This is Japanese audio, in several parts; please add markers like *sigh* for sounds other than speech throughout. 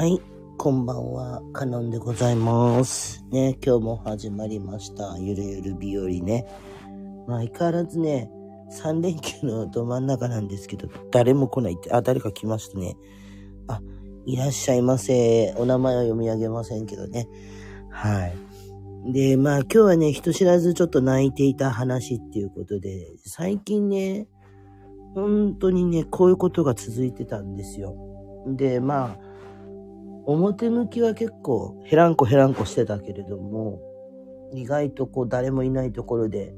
はい、こんばんは、カノンでございます。ね、今日も始まりました。ゆるゆる日和ね。まあ、相変わらずね、3連休のど真ん中なんですけど、誰も来ないって、あ、誰か来ましたね。あ、いらっしゃいませ。お名前は読み上げませんけどね。はい。で、まあ今日はね、人知らずちょっと泣いていた話っていうことで、最近ね、本当にね、こういうことが続いてたんですよ。で、まあ、表向きは結構ヘランコヘランコしてたけれども、意外とこう誰もいないところで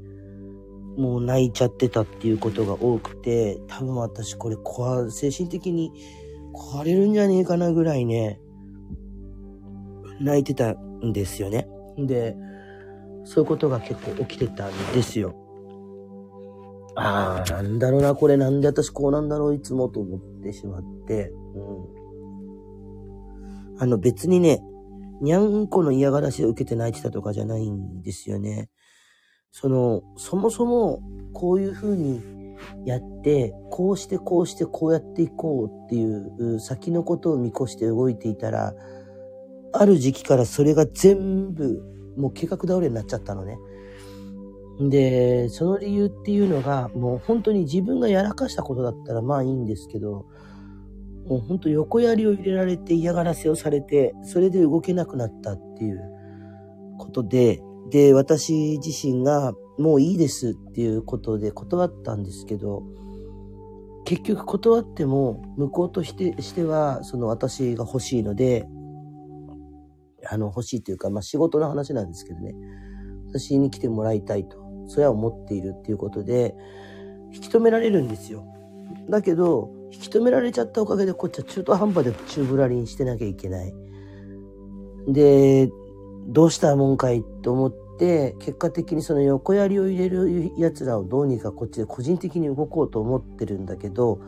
もう泣いちゃってたっていうことが多くて、多分私これ壊、精神的に壊れるんじゃねえかなぐらいね、泣いてたんですよね。で、そういうことが結構起きてたんですよ。ああ、なんだろうな、これなんで私こうなんだろう、いつもと思ってしまって、うん。あの別にね、にゃんこの嫌がらせを受けて泣いてたとかじゃないんですよね。その、そもそもこういう風にやって、こうしてこうしてこうやっていこうっていう先のことを見越して動いていたら、ある時期からそれが全部もう計画倒れになっちゃったのね。で、その理由っていうのが、もう本当に自分がやらかしたことだったらまあいいんですけど、もう本当横槍を入れられて嫌がらせをされて、それで動けなくなったっていうことで、で、私自身がもういいですっていうことで断ったんですけど、結局断っても向こうとしてしては、その私が欲しいので、あの欲しいというか、まあ仕事の話なんですけどね、私に来てもらいたいと、それは思っているっていうことで、引き止められるんですよ。だけど、引き止められちゃったおかげでこっちは中途半端で宙ぶらりんしてなきゃいけない。で、どうしたもんかいと思って、結果的にその横槍を入れる奴らをどうにかこっちで個人的に動こうと思ってるんだけど、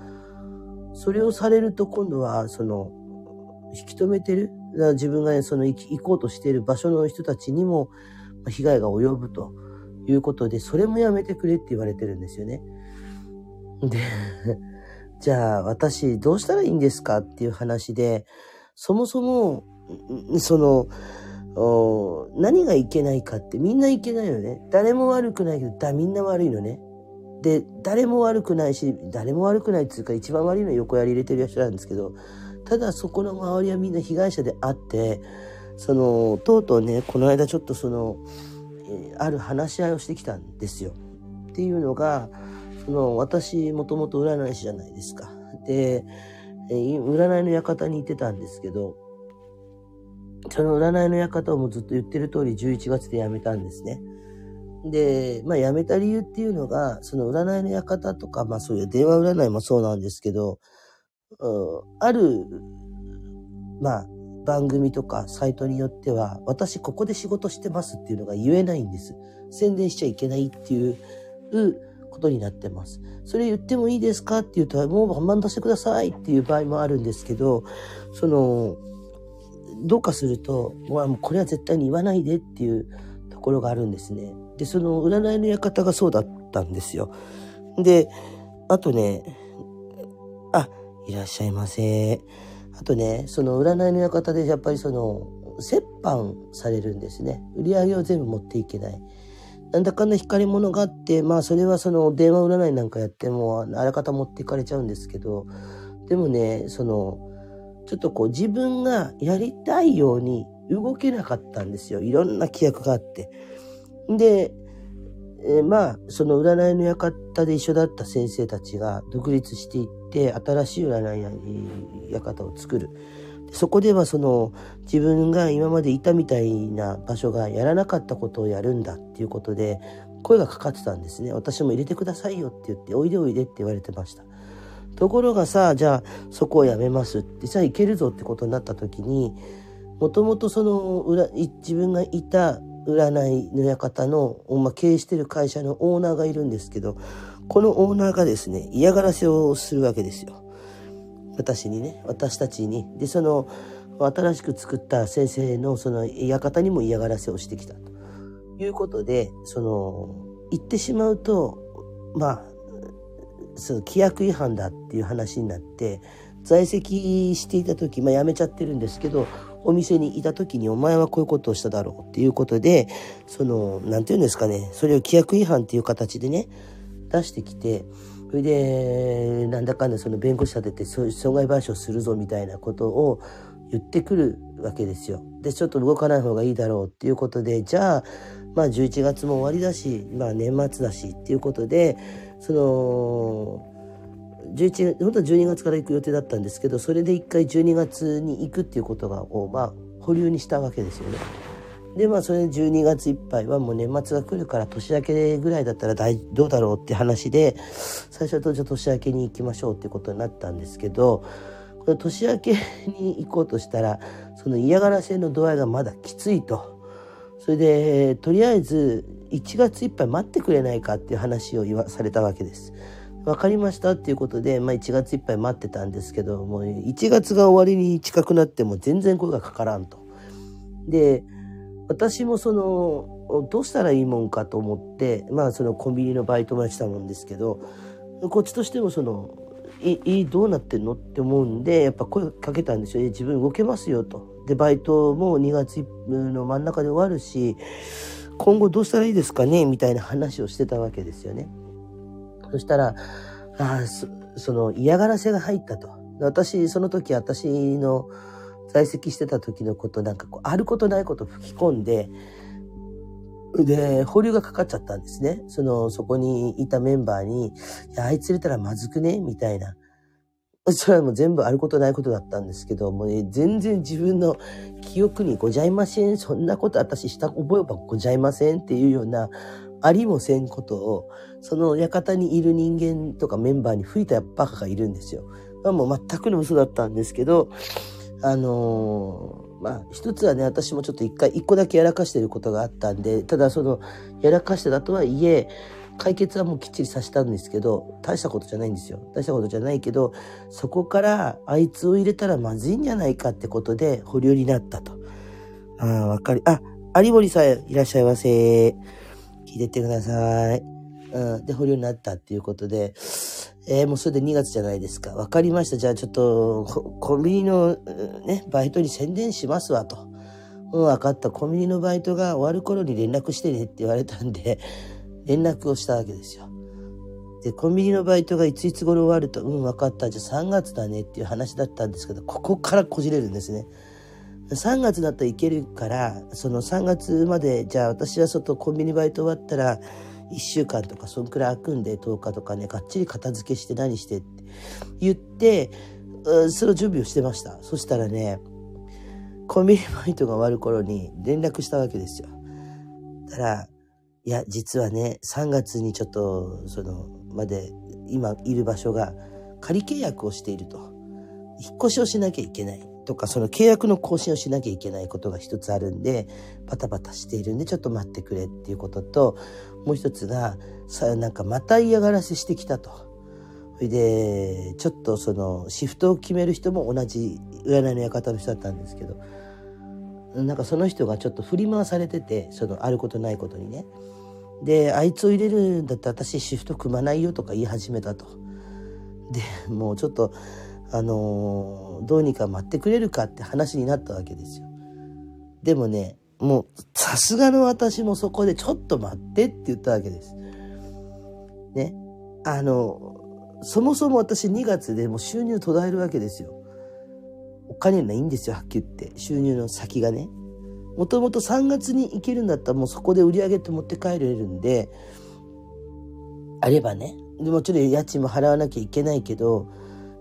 それをされると今度はその、引き止めてる自分が、その行行こうとしている場所の人たちにも被害が及ぶということで、それもやめてくれって言われてるんですよね。で、じゃあ私どうしたらいいんですかっていう話で、そもそも、その、何がいけないかってみんないけないよね。誰も悪くないけど、だみんな悪いのね。で、誰も悪くないし、誰も悪くないっていうか一番悪いのは横槍入れてる人なんですけど、ただそこの周りはみんな被害者であって、その、とうとうね、この間ちょっとその、ある話し合いをしてきたんですよ。っていうのが、の、私もともと占い師じゃないですか。で、占いの館に行ってたんですけど、その占いの館をもうずっと言ってる通り11月で辞めたんですね。で、まあ辞めた理由っていうのが、その占いの館とか、まあそういう電話占いもそうなんですけど、ある、まあ番組とかサイトによっては、私ここで仕事してますっていうのが言えないんです。宣伝しちゃいけないっていうことになってます。それ言ってもいいですかって言うと、もうバン出してくださいっていう場合もあるんですけど、その、どうかすると、もうこれは絶対に言わないでっていうところがあるんですね。で、その占いの館がそうだったんですよ。で、あとね、あ、いらっしゃいませ。あとね、その占いの館でやっぱりその、折半されるんですね。売り上げを全部持っていけない。なんだかんだ光り物があって、まあそれはその電話占いなんかやっても、あらかた持っていかれちゃうんですけど、でもね、その、ちょっとこう自分がやりたいように動けなかったんですよ。いろんな規約があって。で、えーまあ、その占いの館で一緒だった先生たちが独立していって、新しい占い館を作る。そこではその自分が今までいたみたいな場所がやらなかったことをやるんだっていうことで声がかかってたんですね。私も入れてくださいよって言って、おいでおいでって言われてました。ところがさ、じゃあそこをやめますって、じゃあ行けるぞってことになった時に、もともとその裏、自分がいた占いの館の、まあ、経営してる会社のオーナーがいるんですけど、このオーナーがですね、嫌がらせをするわけですよ。私にね、私たちに。で、その、新しく作った先生のその館にも嫌がらせをしてきたということで、その、言ってしまうと、まあ、その規約違反だっていう話になって、在籍していた時、まあ辞めちゃってるんですけど、お店にいた時にお前はこういうことをしただろうっていうことで、その、なんて言うんですかね、それを規約違反っていう形でね、出してきて、それで、なんだかんだその弁護士立てて損害賠償するぞみたいなことを言ってくるわけですよ。で、ちょっと動かない方がいいだろうっていうことで、じゃあ、まあ11月も終わりだし、まあ年末だしっていうことで、その、11本当は12月から行く予定だったんですけどそれで一回12月に行くっていうことがを、まあ、保留にしたわけですよね。でまあそれで12月いっぱいはもう年末が来るから年明けぐらいだったら大どうだろうって話で最初はじゃ年明けに行きましょうってことになったんですけどこの年明けに行こうとしたらその嫌がらせの度合いがまだきついと。それでとりあえず1月いっぱい待ってくれないかっていう話を言わされたわけです。分かりましたっていうことで、まあ、1月いっぱい待ってたんですけどもう1月が終わりに近くなっても全然声がかからんと。で私もそのどうしたらいいもんかと思ってまあそのコンビニのバイトもやってたもんですけどこっちとしてもその「いいどうなってんの?」って思うんでやっぱ声かけたんですよ「自分動けますよ」と。でバイトも2月の真ん中で終わるし今後どうしたらいいですかね？みたいな話をしてたわけですよね。そしたら、あそその嫌がらせが入ったと。私、その時私の在籍してた時のことなんかこう、あることないこと吹き込んで、で、保留がかかっちゃったんですね。その、そこにいたメンバーに、いや、あいつ入れたらまずくね？みたいな。それはもう全部あることないことだったんですけど、もうね、全然自分の記憶にごじゃいません。そんなこと私した覚えばごじゃいませんっていうような、ありもせんことを、その館にいる人間とかメンバーに吹いたバカがいるんですよ。もう全くの嘘だったんですけど、あのー、まあ、一つはね、私もちょっと一回、一個だけやらかしてることがあったんで、ただその、やらかしてたとはいえ、解決はもうきっちりさせたんですけど、大したことじゃないんですよ。大したことじゃないけど、そこからあいつを入れたらまずいんじゃないかってことで保留になったと。ああ、わかり、あ、有森さんいらっしゃいませ。聞いてってください。うん。で、保留になったっていうことで、えー、もうそれで2月じゃないですか。わかりました。じゃあちょっと、コンビニのね、バイトに宣伝しますわと。うん、わかった。コンビニのバイトが終わる頃に連絡してねって言われたんで、*laughs* 連絡をしたわけですよ。で、コンビニのバイトがいついつ頃終わると、うん、わかった。じゃあ3月だねっていう話だったんですけど、ここからこじれるんですね。3月だったらいけるから、その3月まで、じゃあ私は外コンビニバイト終わったら、1週間とかそんくらい空くんで10日とかね、がっちり片付けして何してって言って、その準備をしてました。そしたらね、コンビニバイトが終わる頃に連絡したわけですよ。だから、いや、実はね、3月にちょっと、その、まで、今いる場所が仮契約をしていると。引っ越しをしなきゃいけない。とか、その契約の更新をしなきゃいけないことが一つあるんで、バタバタしているんで、ちょっと待ってくれっていうことと、もう一つが、さ、なんかまた嫌がらせしてきたと。それで、ちょっとその、シフトを決める人も同じ占いの館の人だったんですけど、なんかその人がちょっと振り回されてて、その、あることないことにね。で、あいつを入れるんだったら私シフト組まないよとか言い始めたと。で、もうちょっと、あの、どうにか待ってくれるかって話になったわけですよ。でもね、もう、さすがの私もそこでちょっと待ってって言ったわけです。ね。あの、そもそも私2月でもう収入途絶えるわけですよ。お金ないんですよ、はっきり言って。収入の先がね。もともと3月に行けるんだったらもうそこで売り上げって持って帰れるんで、あればね。でもちろん家賃も払わなきゃいけないけど、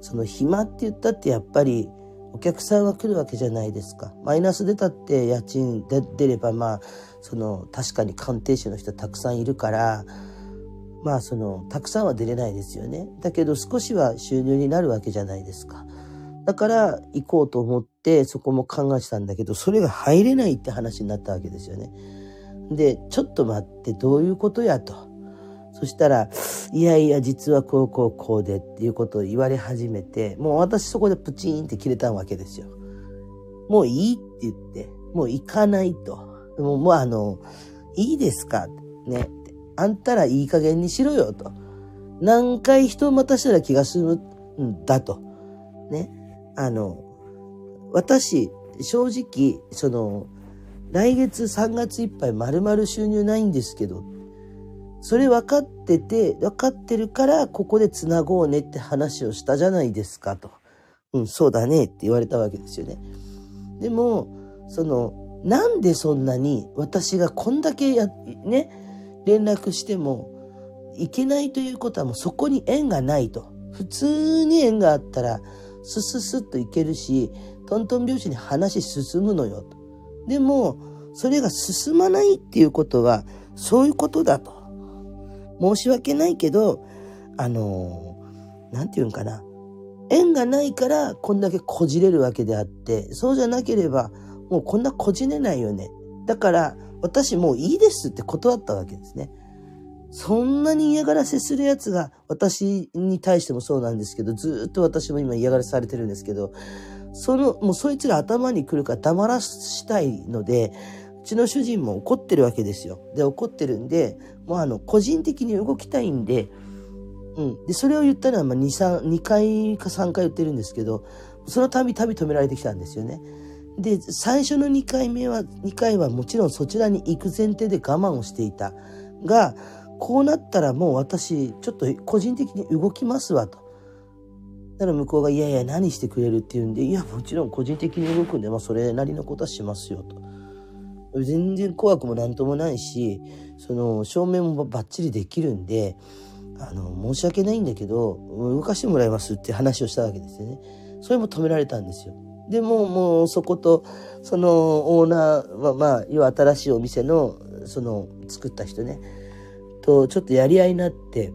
その暇って言ったってやっぱりお客さんが来るわけじゃないですか。マイナス出たって家賃で出ればまあ、その確かに鑑定士の人たくさんいるから、まあその、たくさんは出れないですよね。だけど少しは収入になるわけじゃないですか。だから行こうと思ってそこも考えてたんだけど、それが入れないって話になったわけですよね。で、ちょっと待ってどういうことやと。そしたら、いやいや、実はこうこうこうでっていうことを言われ始めて、もう私そこでプチンって切れたわけですよ。もういいって言って、もう行かないと。もう、もうあの、いいですか？ね。あんたらいい加減にしろよと。何回人を待たしたら気が済むんだと。ね。あの、私、正直、その、来月3月いっぱい丸々収入ないんですけど、それ分かってて、分かってるからここで繋ごうねって話をしたじゃないですかと。うん、そうだねって言われたわけですよね。でも、その、なんでそんなに私がこんだけや、ね、連絡してもいけないということはもうそこに縁がないと。普通に縁があったら、スススッといけるし、トントン拍子に話進むのよと。でも、それが進まないっていうことは、そういうことだと。申し訳ないけど、あのなんて言うんかな。縁がないからこんだけこじれるわけであって、そうじゃなければもうこんなこじれないよね。だから私もういいですって断ったわけですね。そんなに嫌がらせするやつが私に対してもそうなんですけど、ずっと私も今嫌がらせされてるんですけど、その、もうそいつら頭に来るから黙らしたいので、うちの主人も怒ってるわけですよ。で、怒ってるんで、もうあの、個人的に動きたいんで、うん。で、それを言ったのは、まあ、2、3、2回か3回言ってるんですけど、その度々止められてきたんですよね。で、最初の2回目は、2回はもちろんそちらに行く前提で我慢をしていた。が、こうなったらもう私、ちょっと個人的に動きますわと。だから向こうが、いやいや、何してくれるって言うんで、いや、もちろん個人的に動くんで、まあ、それなりのことはしますよと。全然怖くもなんともないし、その、証明もバッチリできるんで、あの、申し訳ないんだけど、動かしてもらいますって話をしたわけですよね。それも止められたんですよ。でも、もうそこと、そのオーナーは、まあ、要は新しいお店の、その、作った人ね、と、ちょっとやり合いになって、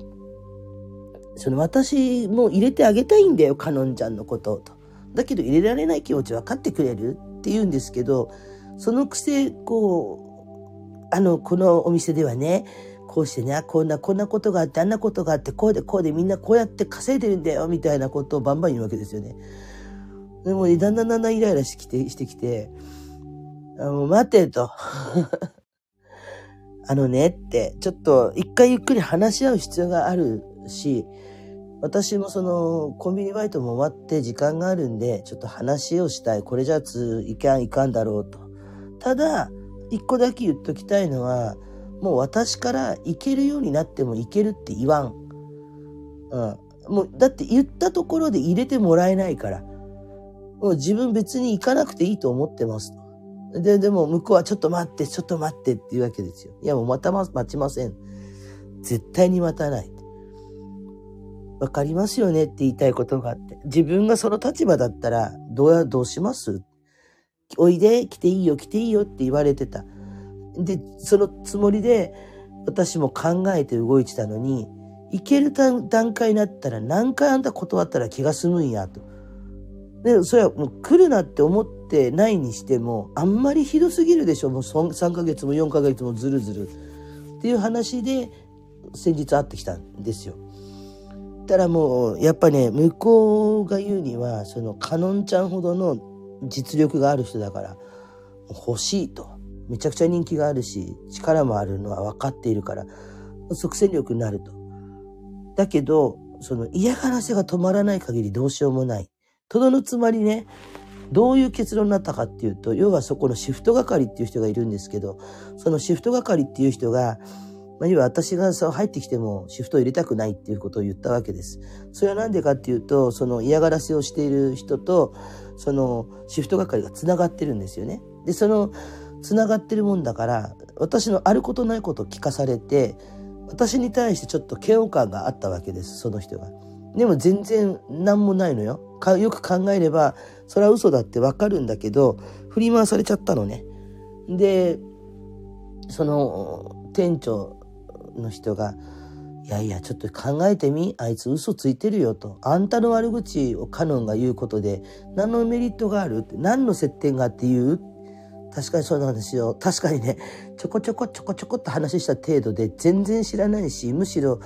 その私も入れてあげたいんだよ、かのんちゃんのことと。だけど入れられない気持ち分かってくれるって言うんですけど、そのくせ、こう、あの、このお店ではね、こうしてね、こんな、こんなことがあって、あんなことがあって、こうでこうでみんなこうやって稼いでるんだよ、みたいなことをバンバン言うわけですよね。でも、ねだんだんだんだんイライラしてきて、してきて、あもう待てと。*laughs* あのねって、ちょっと一回ゆっくり話し合う必要があるし、私もそのコンビニバイトも終わって時間があるんで、ちょっと話をしたい。これじゃあついかんいかんだろうと。ただ、一個だけ言っときたいのは、もう私から行けるようになっても行けるって言わん。うん。もう、だって言ったところで入れてもらえないから。もう自分別に行かなくていいと思ってます。で、でも向こうはちょっと待って、ちょっと待ってって言うわけですよ。いやもうまた待ちません。絶対に待たない。わかりますよねって言いたいことがあって。自分がその立場だったら、どうや、どうします？おいで、来ていいよ、来ていいよって言われてた。で、そのつもりで、私も考えて動いてたのに、行ける段階になったら何回あんた断ったら気が済むんや、と。で、それはもう来るなって思ってないにしても、あんまりひどすぎるでしょ。もう3ヶ月も4ヶ月もずるずる。っていう話で、先日会ってきたんですよ。たらもう、やっぱね、向こうが言うには、その、かのんちゃんほどの実力がある人だから、欲しいと。めちゃくちゃ人気があるし、力もあるのは分かっているから、即戦力になると。だけど、その嫌がらせが止まらない限りどうしようもない。とどのつまりね、どういう結論になったかっていうと、要はそこのシフト係っていう人がいるんですけど、そのシフト係っていう人が、要は私がさ、入ってきてもシフトを入れたくないっていうことを言ったわけです。それはなんでかっていうと、その嫌がらせをしている人と、そのシフト係が繋がってるんですよね。で、その繋がってるもんだから、私のあることないことを聞かされて、私に対してちょっと嫌悪感があったわけです、その人が。でも全然何もないのよ。よく考えれば、それは嘘だってわかるんだけど、振り回されちゃったのね。で、その店長の人が、いやいや、ちょっと考えてみあいつ嘘ついてるよと。あんたの悪口をカノンが言うことで、何のメリットがあるって、何の接点があって言う？確かにそうなんですよ。確かにね、ちょこちょこちょこちょこっと話した程度で全然知らないし、むしろ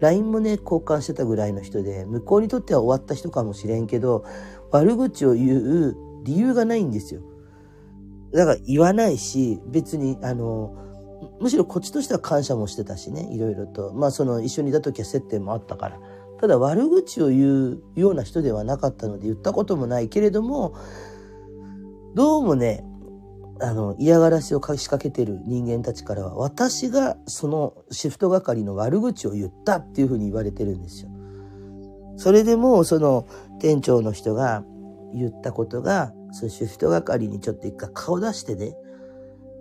LINE もね、交換してたぐらいの人で、向こうにとっては終わった人かもしれんけど、悪口を言う理由がないんですよ。だから言わないし、別に、あの、むしろこっちとしては感謝もしてたしね、いろいろと。まあその一緒にいた時は接点もあったから。ただ悪口を言うような人ではなかったので言ったこともないけれども、どうもね、あの、嫌がらせを仕掛けてる人間たちからは、私がそのシフト係の悪口を言ったっていうふうに言われてるんですよ。それでも、その店長の人が言ったことが、そのシフト係にちょっと一回顔出してね、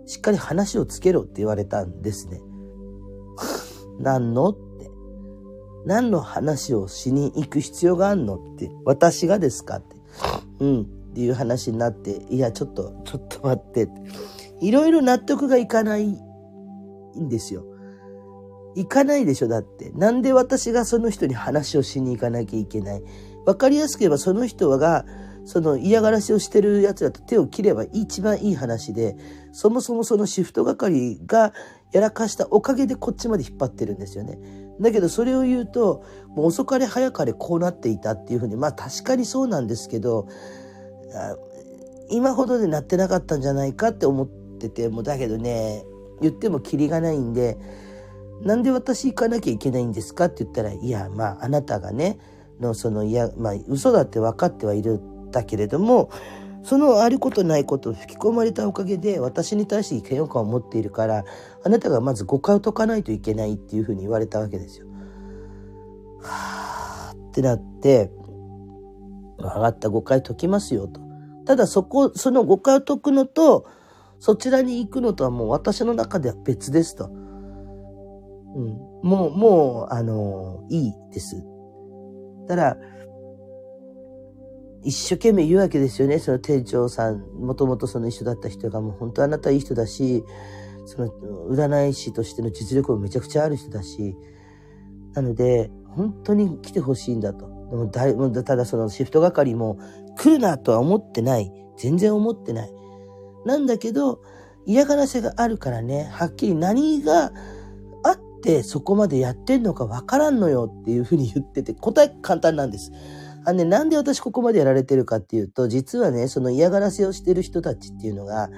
しっかり話をつけろって言われたんですね。*laughs* 何のって。何の話をしに行く必要があんのって。私がですかって。うん。っていう話になって、いや、ちょっと、ちょっと待って。いろいろ納得がいかないんですよ。行かないでしょ、だって。なんで私がその人に話をしに行かなきゃいけない。わかりやすく言えばその人が、その嫌がらせをしてる奴らと手を切れば一番いい話で、そもそもそのシフト係がやらかしたおかげでこっちまで引っ張ってるんですよね。だけどそれを言うと、もう遅かれ早かれこうなっていたっていうふうに、まあ確かにそうなんですけど、今ほどでなってなかったんじゃないかって思ってて、もだけどね、言ってもキリがないんで、なんで私行かなきゃいけないんですかって言ったら、いや、まああなたがね、のその、いや、まあ嘘だって分かってはいるんだけれども、そのあることないことを吹き込まれたおかげで私に対して嫌悪感を持っているからあなたがまず誤解を解かないといけないっていうふうに言われたわけですよ。はあってなって分かった誤解解きますよと。ただそこ、その誤解を解くのと、そちらに行くのとはもう私の中では別ですと。うん。もう、もう、あの、いいです。ただ、一生懸命言うわけですよね。その店長さん、もともとその一緒だった人がもう本当あなたいい人だし、その占い師としての実力もめちゃくちゃある人だし、なので、本当に来てほしいんだと。でもだいただそのシフト係も来るなとは思ってない。全然思ってない。なんだけど、嫌がらせがあるからね、はっきり何があってそこまでやってんのかわからんのよっていうふうに言ってて、答え簡単なんです。あのね、なんで私ここまでやられてるかっていうと、実はね、その嫌がらせをしてる人たちっていうのが、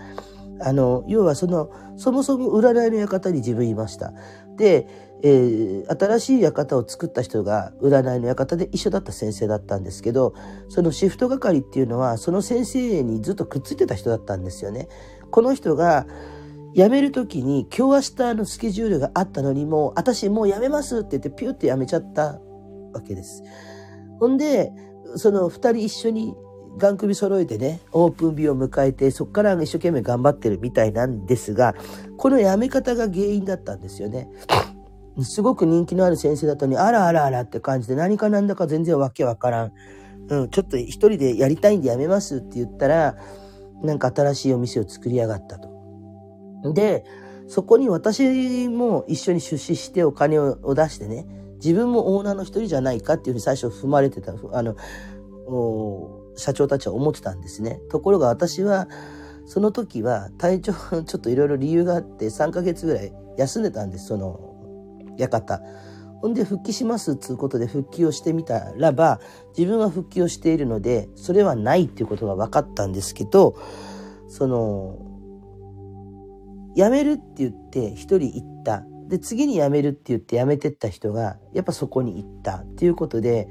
あの、要はその、そもそも占いの館に自分いました。で、えー、新しい館を作った人が占いの館で一緒だった先生だったんですけど、そのシフト係っていうのは、その先生にずっとくっついてた人だったんですよね。この人が、辞める時に今日明日のスケジュールがあったのにもう、私もう辞めますって言ってピュって辞めちゃったわけです。ほんで、その二人一緒にガン首揃えてね、オープン日を迎えて、そこから一生懸命頑張ってるみたいなんですが、この辞め方が原因だったんですよね。すごく人気のある先生だったのに、あらあらあらって感じで何かなんだか全然わけわからん。うん、ちょっと一人でやりたいんで辞めますって言ったら、なんか新しいお店を作りやがったと。で、そこに私も一緒に出資してお金を出してね、自分もオーナーの一人じゃないかっていうふうに最初踏まれてた、あの、社長たちは思ってたんですね。ところが私は、その時は体調、ちょっといろいろ理由があって3ヶ月ぐらい休んでたんです、その、館。ほんで復帰しますっつうことで復帰をしてみたらば、自分は復帰をしているので、それはないっていうことが分かったんですけど、その、辞めるって言って一人行った。で、次に辞めるって言って辞めてった人が、やっぱそこに行ったっていうことで、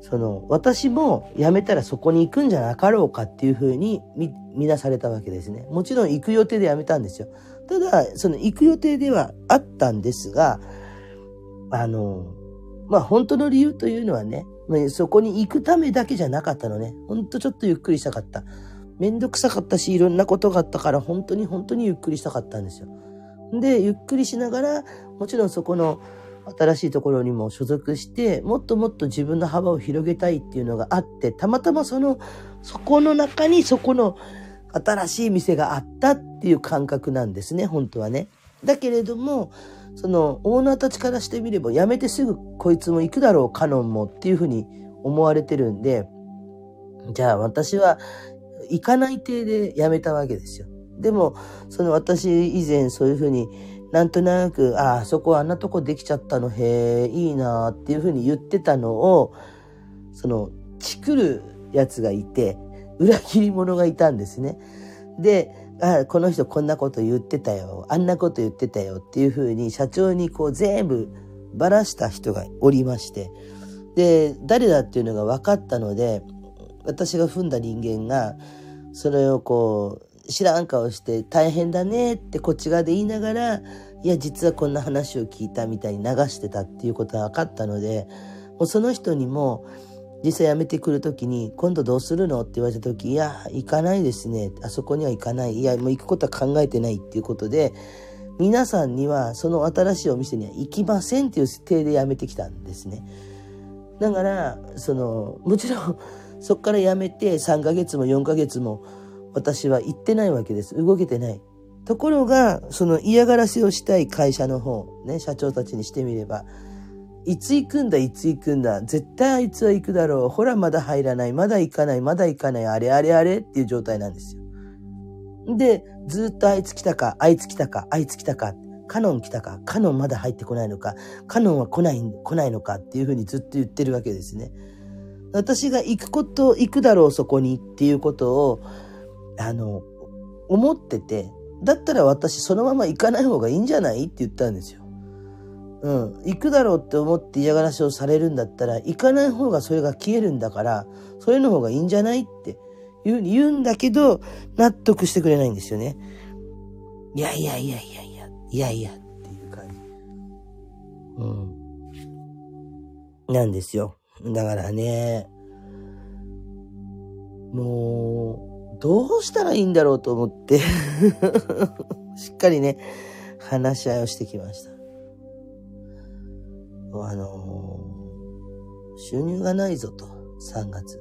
その、私も辞めたらそこに行くんじゃなかろうかっていうふうに見、見なされたわけですね。もちろん行く予定で辞めたんですよ。ただ、その行く予定ではあったんですが、あの、まあ本当の理由というのはね、そこに行くためだけじゃなかったのね。ほんとちょっとゆっくりしたかった。めんどくさかったし、いろんなことがあったから、本当に本当にゆっくりしたかったんですよ。で、ゆっくりしながら、もちろんそこの新しいところにも所属して、もっともっと自分の幅を広げたいっていうのがあって、たまたまその、そこの中にそこの新しい店があったっていう感覚なんですね、本当はね。だけれども、そのオーナーたちからしてみれば、やめてすぐこいつも行くだろう、カノンもっていうふうに思われてるんで、じゃあ私は行かない体で辞めたわけですよ。でも、その私以前そういうふうになんとなく、ああ、そこあんなとこできちゃったの、へえ、いいなっていうふうに言ってたのを、その、チクるやつがいて、裏切り者がいたんですね。で、あ、この人こんなこと言ってたよ、あんなこと言ってたよっていうふうに社長にこう全部ばらした人がおりまして、で、誰だっていうのが分かったので、私が踏んだ人間が、それをこう、知らん顔して大変だねってこっち側で言いながら、いや、実はこんな話を聞いたみたいに流してたっていうことが分かったので、もうその人にも、実際辞めてくる時に、今度どうするの？って言われた時、いや、行かないですね。あそこには行かない。いや、もう行くことは考えてないっていうことで、皆さんにはその新しいお店には行きませんっていう体で辞めてきたんですね。だから、その、もちろん、そこから辞めて3ヶ月も4ヶ月も私は行ってないわけです。動けてない。ところが、その嫌がらせをしたい会社の方、ね、社長たちにしてみれば、いつ行くんだ、いつ行くんだ、絶対あいつは行くだろう、ほらまだ入らない、まだ行かない、まだ行かない、あれあれあれっていう状態なんですよ。で、ずっとあいつ来たか、あいつ来たか、あいつ来たか、カノン来たか、カノンまだ入ってこないのか、カノンは来ない、来ないのかっていうふうにずっと言ってるわけですね。私が行くこと、行くだろう、そこにっていうことを、あの、思ってて、だったら私そのまま行かない方がいいんじゃない？って言ったんですよ。うん。行くだろうって思って嫌がらせをされるんだったら、行かない方がそれが消えるんだから、それの方がいいんじゃない？っていう言うんだけど、納得してくれないんですよね。いやいやいやいやいや、いやいやっていう感じ。うん。なんですよ。だからね、もう、どうしたらいいんだろうと思って *laughs* しっかりね、話し合いをしてきました。あの、収入がないぞと、3月。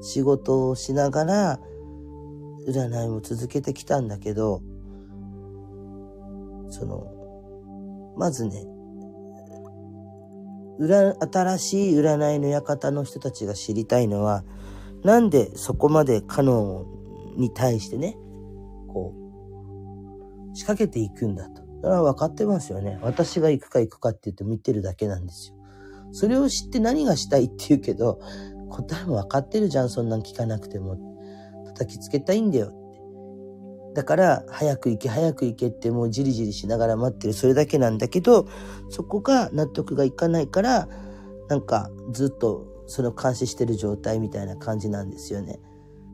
仕事をしながら、占いも続けてきたんだけど、その、まずね、新しい占いの館の人たちが知りたいのは、なんでそこまでカノンに対してね、こう、仕掛けていくんだと。それは分かってますよね。私が行くか行くかって言って見てるだけなんですよ。それを知って何がしたいって言うけど、答えも分かってるじゃん、そんなん聞かなくても。叩きつけたいんだよ。だから、早く行け、早く行けってもうじりじりしながら待ってる、それだけなんだけど、そこが納得がいかないから、なんかずっとその監視してる状態みたいな感じなんですよね。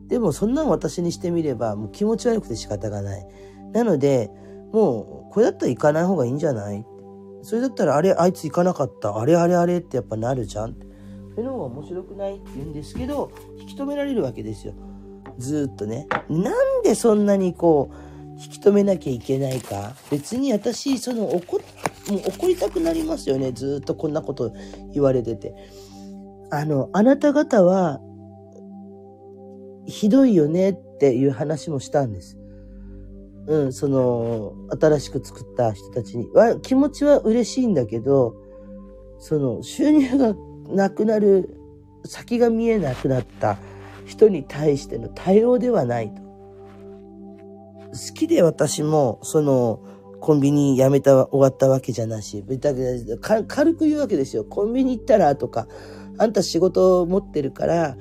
でもそんなん私にしてみればもう気持ち悪くて仕方がない。なので、もうこれだったら行かない方がいいんじゃない？それだったらあれ、あいつ行かなかった。あれあれあれってやっぱなるじゃん。そういうのが面白くないって言うんですけど、引き止められるわけですよ。ずっとね。なんでそんなにこう、引き止めなきゃいけないか。別に私、その怒、もう怒りたくなりますよね。ずっとこんなこと言われてて。あの、あなた方は、ひどいよねっていう話もしたんです。うん、その、新しく作った人たちに。は、気持ちは嬉しいんだけど、その、収入がなくなる、先が見えなくなった人に対しての対応ではないと。好きで私も、その、コンビニ辞めた、終わったわけじゃなし、軽く言うわけですよ。コンビニ行ったらとか、あんた仕事を持ってるから、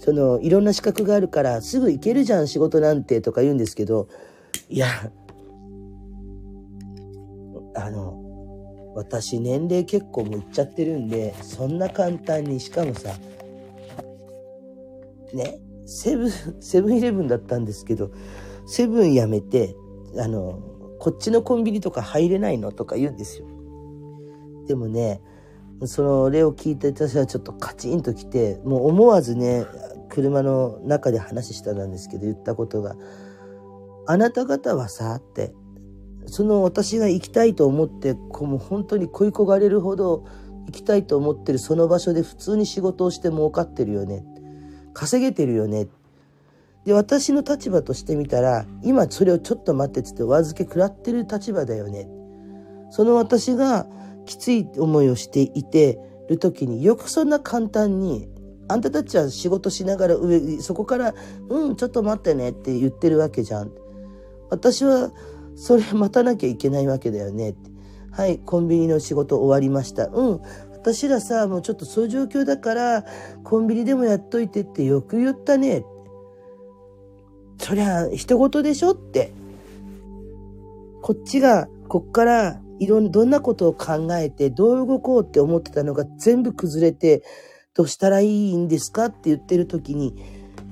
その、いろんな資格があるから、すぐ行けるじゃん、仕事なんて、とか言うんですけど、いや、あの、私年齢結構もいっちゃってるんで、そんな簡単に、しかもさ、ね、セブン、セブンイレブンだったんですけど、セブン辞めて、あの、こっちのコンビニとか入れないのとか言うんですよ。でもね、それを聞いて私はちょっとカチンときて、もう思わずね、車の中で話したんですけど、言ったことが、あなた方はさ、って、その私が行きたいと思って、こうもう本当に恋焦がれるほど行きたいと思ってるその場所で普通に仕事をして儲かってるよね。稼げてるよね。で、私の立場としてみたら、今それをちょっと待ってっつってお預け食らってる立場だよね。その私がきつい思いをしていてる時によくそんな簡単に、あんたたちは仕事しながら上、そこから、うん、ちょっと待ってねって言ってるわけじゃん。私はそれ待たなきゃいけないわけだよねって。はい、コンビニの仕事終わりました。うん、私らさ、もうちょっとそういう状況だから、コンビニでもやっといてってよく言ったね。そりゃ、人事でしょって。こっちが、こっからいろん、どんなことを考えて、どう動こうって思ってたのが全部崩れて、どうしたらいいんですかって言ってる時に、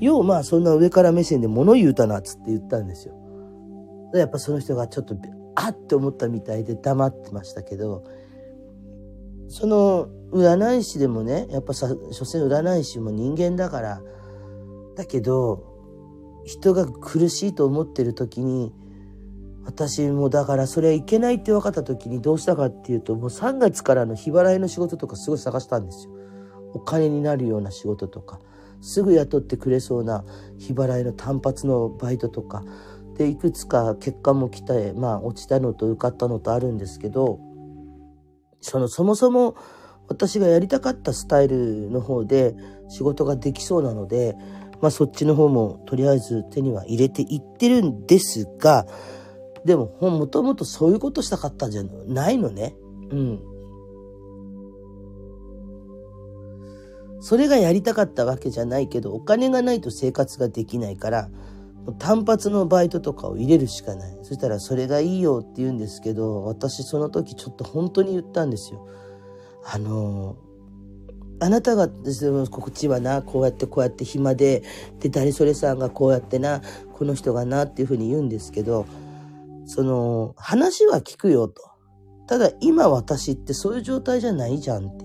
ようまあそんな上から目線で物言うたなっつって言ったんですよ。やっぱその人がちょっと、あって思ったみたいで黙ってましたけど、その占い師でもね、やっぱさ、所詮占い師も人間だから、だけど、人が苦しいと思ってる時に、私もだからそれはいけないって分かった時にどうしたかっていうと、もう3月からの日払いの仕事とかすごい探したんですよ。お金になるような仕事とか、すぐ雇ってくれそうな日払いの単発のバイトとか、で、いくつか結果も来て、まあ落ちたのと受かったのとあるんですけど、そのそもそも私がやりたかったスタイルの方で仕事ができそうなので、まあそっちの方もとりあえず手には入れていってるんですが、でももともとそういうことしたかったんじゃないのね。うん。それがやりたかったわけじゃないけど、お金がないと生活ができないから、単発のバイトとかを入れるしかない。そしたらそれがいいよって言うんですけど、私その時ちょっと本当に言ったんですよ。あの、あなたが、こっちはな、こうやってこうやって暇で、で、誰それさんがこうやってな、この人がなっていうふうに言うんですけど、その、話は聞くよと。ただ今私ってそういう状態じゃないじゃんって。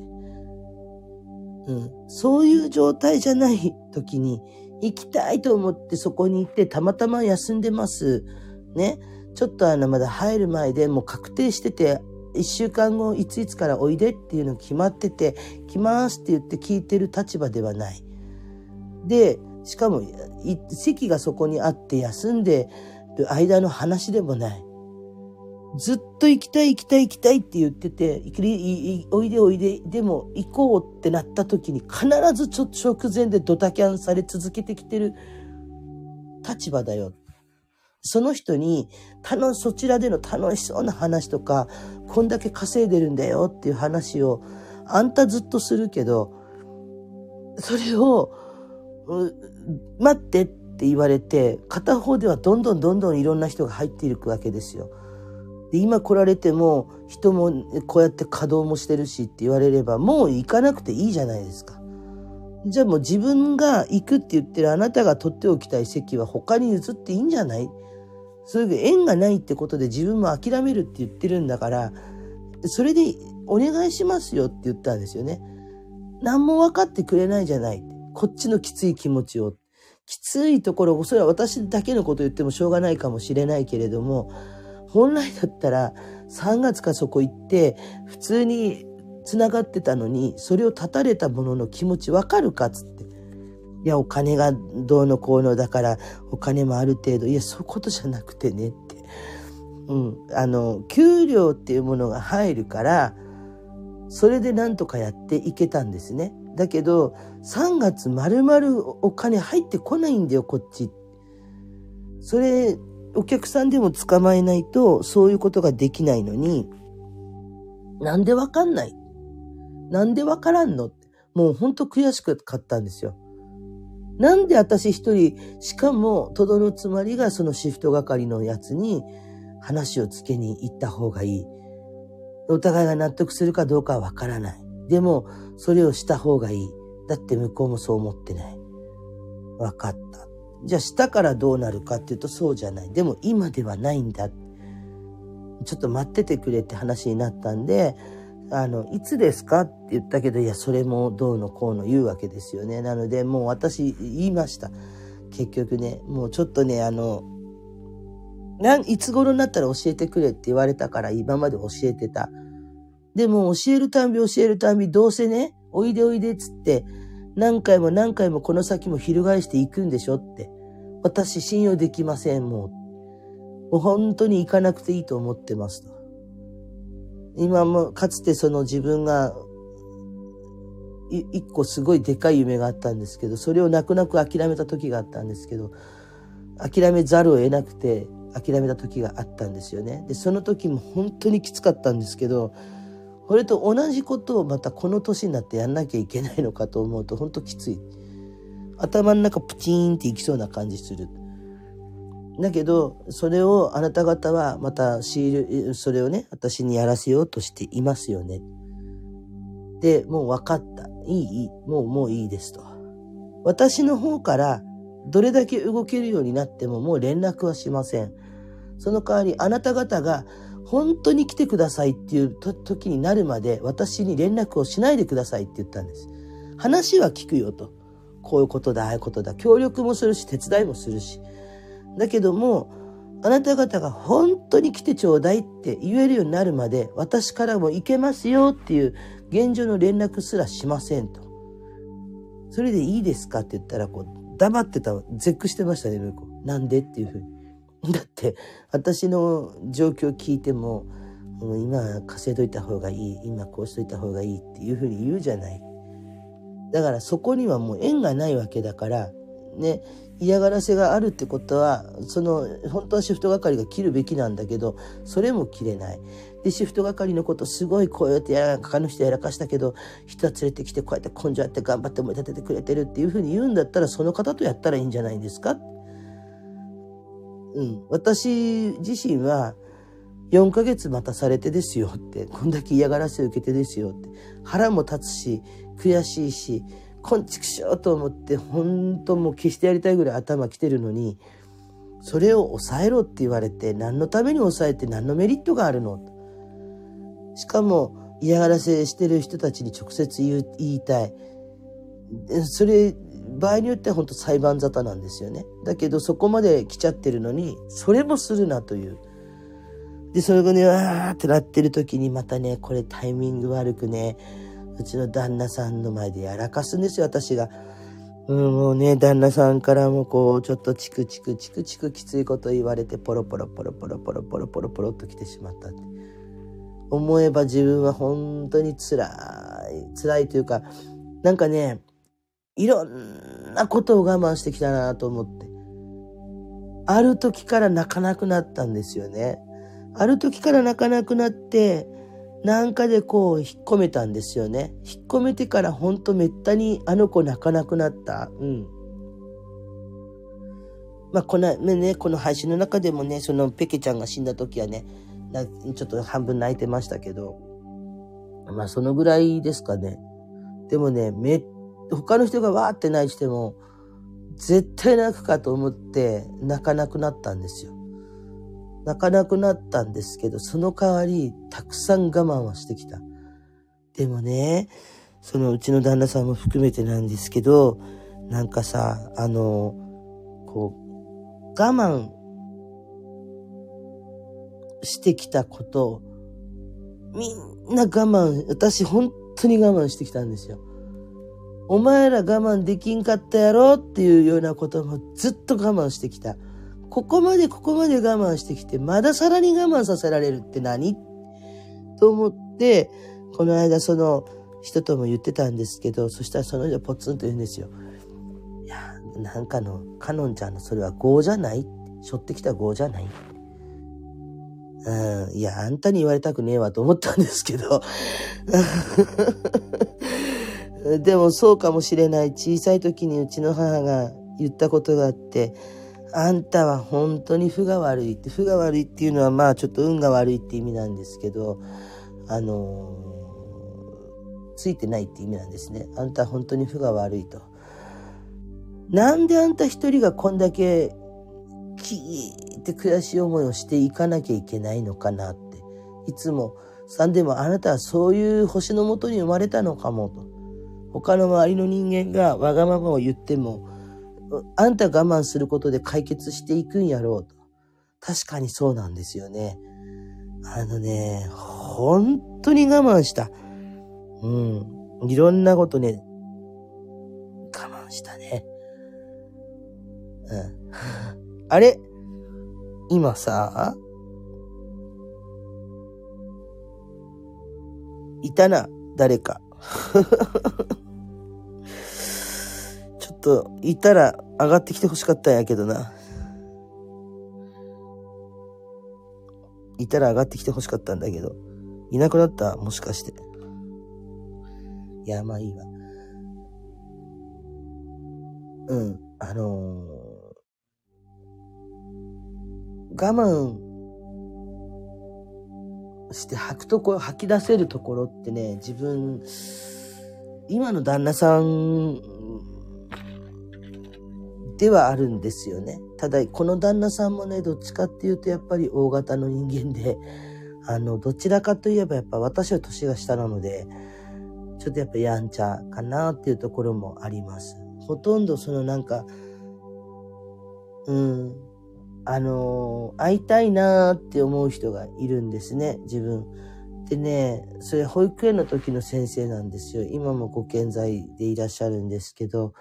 うん。そういう状態じゃない時に、行きたいと思ってそこに行ってたまたま休んでます。ね。ちょっとあのまだ入る前でもう確定してて、一週間後いついつからおいでっていうの決まってて、来ますって言って聞いてる立場ではない。で、しかも席がそこにあって休んでる間の話でもない。ずっと行きたい行きたい行きたいって言ってて、おいでおいで、でも行こうってなった時に必ずちょ直前でドタキャンされ続けてきてる立場だよ。その人に、楽そちらでの楽しそうな話とか、こんだけ稼いでるんだよっていう話を、あんたずっとするけど、それを、待ってってって言われて、片方ではどんどんどんどんいろんな人が入っていくわけですよ。で、今来られても、人もこうやって稼働もしてるしって言われれば、もう行かなくていいじゃないですか。じゃあもう自分が行くって言ってるあなたが取っておきたい席は他に移っていいんじゃない？それで縁がないってことで自分も諦めるって言ってるんだから、それでお願いしますよって言ったんですよね。何も分かってくれないじゃない。こっちのきつい気持ちを。きついところ、それは私だけのこと言ってもしょうがないかもしれないけれども、本来だったら3月かそこ行って普通に繋がってたのにそれを断たれた者の気持ちわかるかっつって。いや、お金がどうのこうのだからお金もある程度、いや、そういうことじゃなくてねって。うん。あの、給料っていうものが入るから、それでなんとかやっていけたんですね。だけど、3月丸々お金入ってこないんだよ、こっち。それ、お客さんでも捕まえないと、そういうことができないのに、なんでわかんない？なんでわからんの？もうほんと悔しかったんですよ。なんで私一人、しかも、とどのつまりがそのシフト係のやつに話をつけに行った方がいい。お互いが納得するかどうかはわからない。でも、それをした方がいい。だって向こうもそう思ってない。わかった。じゃあしたからどうなるかっていうとそうじゃない。でも今ではないんだ。ちょっと待っててくれって話になったんで、あの、いつですかって言ったけど、いや、それもどうのこうの言うわけですよね。なので、もう私言いました。結局ね、もうちょっとね、あの、なんいつ頃になったら教えてくれって言われたから今まで教えてた。でも教えるたんび教えるたんびどうせね、おいでおいでっつって何回も何回もこの先も翻していくんでしょって。私信用できません、もう。もう本当に行かなくていいと思ってますと。今もかつてその自分が一個すごいでかい夢があったんですけど、それを泣く泣く諦めた時があったんですけど、諦めざるを得なくて諦めた時があったんですよね。で、その時も本当にきつかったんですけど、これと同じことをまたこの年になってやんなきゃいけないのかと思うと本当きつい。頭の中プチーンっていきそうな感じする。だけど、それをあなた方はまたシール、それをね、私にやらせようとしていますよね。で、もう分かった。いい、いい。もう、もういいですと。私の方からどれだけ動けるようになってももう連絡はしません。その代わりあなた方が本当に来てくださいっていう時になるまで私に連絡をしないでくださいって言ったんです。話は聞くよと。こういうことだ、ああいうことだ。協力もするし、手伝いもするし。だけども、あなた方が本当に来てちょうだいって言えるようになるまで、私からも行けますよっていう現状の連絡すらしませんと。それでいいですかって言ったら、こう、黙ってた、絶句してましたね、向こう。なんでっていうふうに。だって、私の状況聞いても、もう今稼いどいた方がいい、今こうしといた方がいいっていうふうに言うじゃない。だからそこにはもう縁がないわけだから、ね、嫌がらせがあるってことは、その、本当はシフト係が切るべきなんだけど、それも切れない。で、シフト係のことすごいこうやってやらかの人やらかしたけど、人は連れてきてこうやって根性あって頑張って思い立ててくれてるっていうふうに言うんだったら、その方とやったらいいんじゃないですか？うん。私自身は、4ヶ月待たされてですよって、こんだけ嫌がらせ受けてですよって、腹も立つし、悔しいし、こんちくしょうと思って、本当もう消してやりたいぐらい頭きてるのに、それを抑えろって言われて、何のために抑えて何のメリットがあるの？しかも嫌がらせしてる人たちに直接言いたい。それ、場合によっては本当裁判沙汰なんですよね。だけどそこまで来ちゃってるのに、それもするなという。で、それがね、わーってなってる時にまたね、これタイミング悪くね、うちの旦那さんの前でやらかすんですよ、私が。うん、もうね、旦那さんからもこう、ちょっとチクチクチクチクきついこと言われて、ポロポロポロポロポロポロポロポロっと来てしまったって。思えば自分は本当に辛い、辛いというか、なんかね、いろんなことを我慢してきたなと思って。ある時から泣かなくなったんですよね。ある時から泣かなくなって、なんかでこう引っ込めたんですよね。引っ込めてからほんとめったにあの子泣かなくなった。うん。まあこのね、この配信の中でもね、そのペケちゃんが死んだ時はね、ちょっと半分泣いてましたけど、まあそのぐらいですかね。でもね、め、他の人がわーって泣いても、絶対泣くかと思って泣かなくなったんですよ。泣かなくなったんですけど、その代わり、たくさん我慢はしてきた。でもね、そのうちの旦那さんも含めてなんですけど、なんかさ、あの、こう、我慢してきたこと、みんな我慢、私本当に我慢してきたんですよ。お前ら我慢できんかったやろっていうようなこともずっと我慢してきた。ここまでここまで我慢してきて、まださらに我慢させられるって何？と思って、この間その人とも言ってたんですけど、そしたらその人ポツンと言うんですよ。いや、なんかの、かのんちゃんのそれは業じゃない？背負ってきた業じゃない？うん、いや、あんたに言われたくねえわと思ったんですけど。*laughs* でもそうかもしれない。小さい時にうちの母が言ったことがあって、あんたは本当に負が悪いって、負が悪いっていうのはまあちょっと運が悪いって意味なんですけど、あのー、ついてないって意味なんですね。あんたは本当に負が悪いと。なんであんた一人がこんだけキーって悔しい思いをしていかなきゃいけないのかなって。いつも、さんでもあなたはそういう星のもとに生まれたのかもと。他の周りの人間がわがままを言っても、あんた我慢することで解決していくんやろうと。確かにそうなんですよね。あのね、本当に我慢した。うん。いろんなことね、我慢したね。うん。*laughs* あれ？今さ、いたな、誰か。*laughs* と、いたら上がってきてほしかったんやけどな。いたら上がってきてほしかったんだけど。いなくなった？もしかして。いや、まあいいわ。うん、あのー慢して吐くとこ、吐き出せるところってね、自分、今の旦那さんではあるんですよね。ただ、この旦那さんもね、どっちかっていうとやっぱり大型の人間で、*laughs* あの、どちらかといえばやっぱ私は年が下なので、ちょっとやっぱやんちゃかなっていうところもあります。ほとんどそのなんか、うん、あの、会いたいなって思う人がいるんですね、自分。でね、それ保育園の時の先生なんですよ。今もご健在でいらっしゃるんですけど、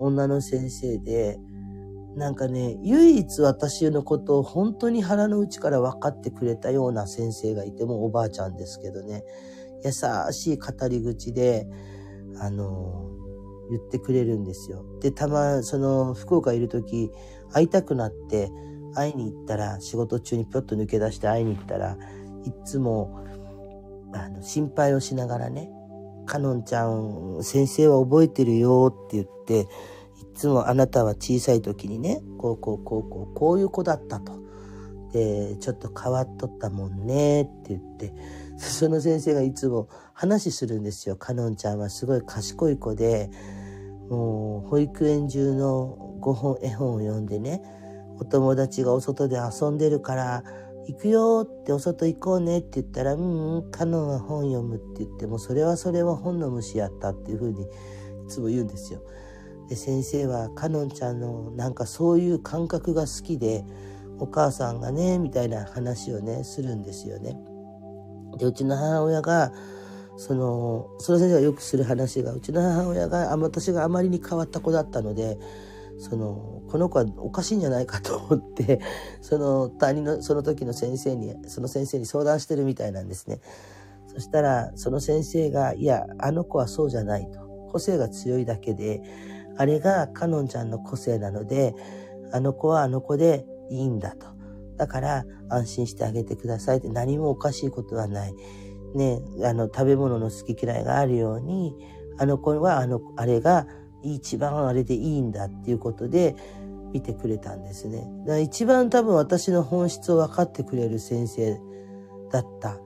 女の先生で、なんかね、唯一私のことを本当に腹の内から分かってくれたような先生がいてもおばあちゃんですけどね、優しい語り口で、あの、言ってくれるんですよ。で、たま、その、福岡いる時、会いたくなって、会いに行ったら、仕事中にぴょっと抜け出して会いに行ったら、いっつも、あの、心配をしながらね、かのんちゃん、先生は覚えてるよって言って、いつもあなたは小さい時にね、こうこうこうこう、こういう子だったと。で、ちょっと変わっとったもんねって言って、その先生がいつも話するんですよ。かのんちゃんはすごい賢い子で、もう保育園中の5本絵本を読んでね、お友達がお外で遊んでるから、行くよってお外行こうねって言ったら、うんうん、カノンは本読むって言っても、それはそれは本の虫やったっていうふうにいつも言うんですよ。で、先生はカノンちゃんのなんかそういう感覚が好きで、お母さんがね、みたいな話をね、するんですよね。で、うちの母親が、その、その先生がよくする話が、うちの母親が、私があまりに変わった子だったので、その、この子はおかしいんじゃないかと思って、*laughs* その担任の、その時の先生に、その先生に相談してるみたいなんですね。そしたら、その先生が、いや、あの子はそうじゃないと。個性が強いだけで、あれがかのんちゃんの個性なので、あの子はあの子でいいんだと。だから安心してあげてくださいって何もおかしいことはない。ね、あの食べ物の好き嫌いがあるように、あの子はあの、あれが一番あれでいいんだっていうことで見てくれたんですね。だから一番多分私の本質を分かってくれる先生だった。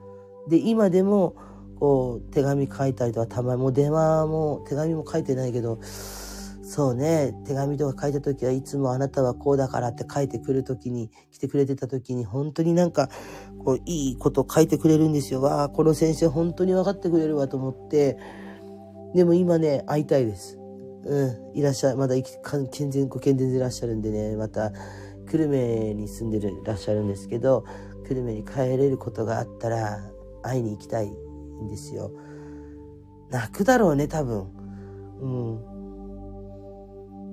で、今でもこう手紙書いたりとかたまにもう電話も手紙も書いてないけど、そうね、手紙とか書いた時はいつもあなたはこうだからって書いてくる時に、来てくれてた時に本当になんか、こう、いいこと書いてくれるんですよ。わあ、この先生本当に分かってくれるわと思って、でも今ね、会いたいです。うん、いらっしゃい、まだ健全、ご健全でいらっしゃるんでね、また、久留米に住んでるらっしゃるんですけど、久留米に帰れることがあったら、会いに行きたいんですよ。泣くだろうね、多分。うん。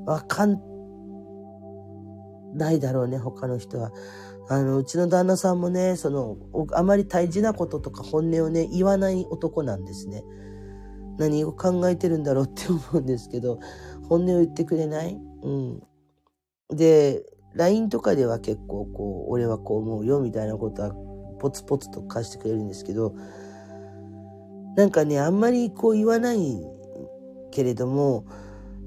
わかんないだろうね、他の人は。あの、うちの旦那さんもね、その、あまり大事なこととか本音をね、言わない男なんですね。何を考えてるんだろうって思うんですけど、本音を言ってくれない？うん。で、LINE とかでは結構こう、俺はこう思うよみたいなことはポツポツと返してくれるんですけど、なんかね、あんまりこう言わないけれども、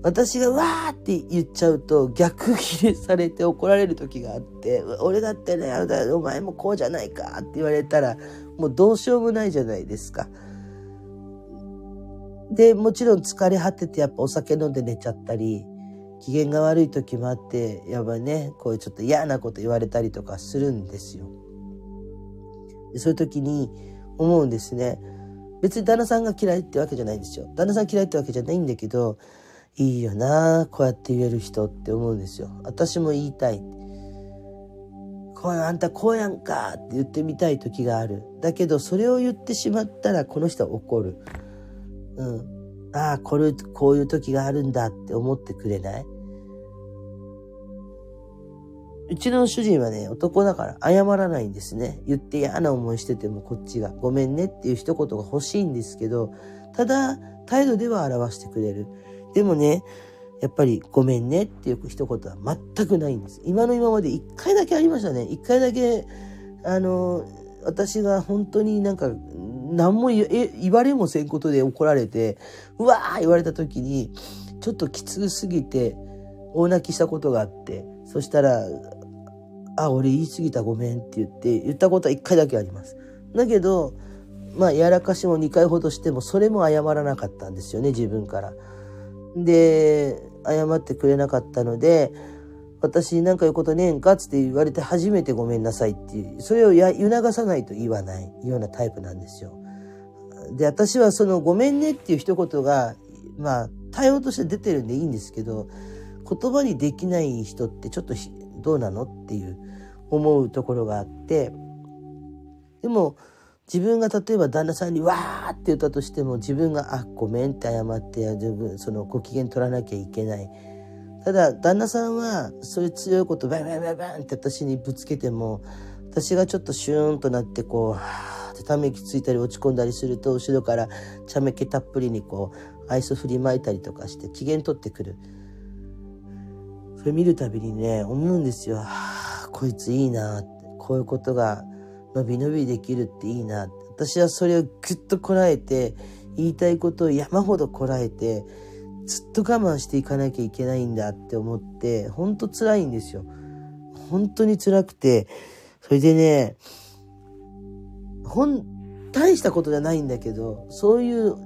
私がわーって言っちゃうと逆切れされて怒られる時があって、俺だってね、お前もこうじゃないかって言われたら、もうどうしようもないじゃないですか。で、もちろん疲れ果ててやっぱお酒飲んで寝ちゃったり、機嫌が悪い時もあって、やっぱね、こういうちょっと嫌なこと言われたりとかするんですよ。でそういう時に思うんですね。別に旦那さんが嫌いってわけじゃないんですよ。旦那さん嫌いってわけじゃないんだけど、いいよなこうやって言える人って思うんですよ。私も言いたい。こうあんたこうやんかって言ってみたい時がある。だけどそれを言ってしまったらこの人は怒る。うん。ああ、これ、こういう時があるんだって思ってくれない？うちの主人はね、男だから謝らないんですね。言って嫌な思いしててもこっちがごめんねっていう一言が欲しいんですけど、ただ態度では表してくれる。でもね、やっぱりごめんねっていう一言は全くないんです。今の今まで一回だけありましたね。一回だけ、あの、私が本当になんか、何も言われもせんことで怒られて、うわー言われた時に、ちょっときつすぎて、大泣きしたことがあって、そしたら、あ、俺言い過ぎたごめんって言って、言ったことは一回だけあります。だけど、まあ、やらかしも2回ほどしても、それも謝らなかったんですよね、自分から。で、謝ってくれなかったので、私に何か言うことねえんかつって言われて初めてごめんなさいっていう、それをや促さないと言わないようなタイプなんですよ。で、私はそのごめんねっていう一言が、まあ、対応として出てるんでいいんですけど、言葉にできない人ってちょっとどうなのっていう思うところがあって、でも、自分が例えば旦那さんにわーって言ったとしても自分があごめんって謝ってそのご機嫌取らなきゃいけないただ旦那さんはそういう強いことバンバンバンバンって私にぶつけても私がちょっとシューンとなってこうはーってため息ついたり落ち込んだりすると後ろから茶目気たっぷりにこうアイス振りまいたりとかして機嫌取ってくる。それ見るたびにね思うんですよ。はあこいついいなって。こういうことが伸び伸びできるっていいな。私はそれをぐっとこらえて、言いたいことを山ほどこらえて、ずっと我慢していかなきゃいけないんだって思って、ほんと辛いんですよ。本当に辛くて、それでね、ほん、大したことじゃないんだけど、そういう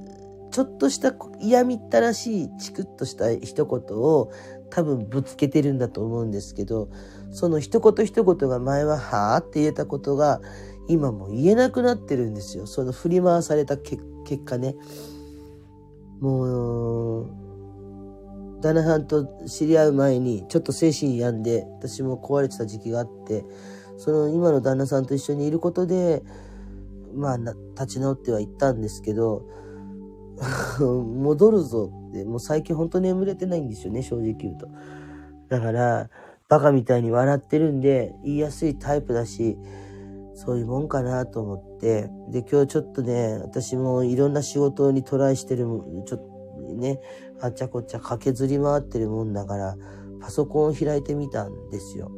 ちょっとした嫌みったらしいチクッとした一言を多分ぶつけてるんだと思うんですけど、その一言一言が前ははあって言えたことが今も言えなくなってるんですよ。その振り回された結果ね。もう、旦那さんと知り合う前にちょっと精神病んで私も壊れてた時期があってその今の旦那さんと一緒にいることでまあ立ち直ってはいったんですけど *laughs* 戻るぞってもう最近本当に眠れてないんですよね正直言うと。だからバカみたいに笑ってるんで、言いやすいタイプだし、そういうもんかなと思って、で、今日ちょっとね、私もいろんな仕事にトライしてる、ちょっとね、あっちゃこっちゃ駆けずり回ってるもんだから、パソコンを開いてみたんですよ。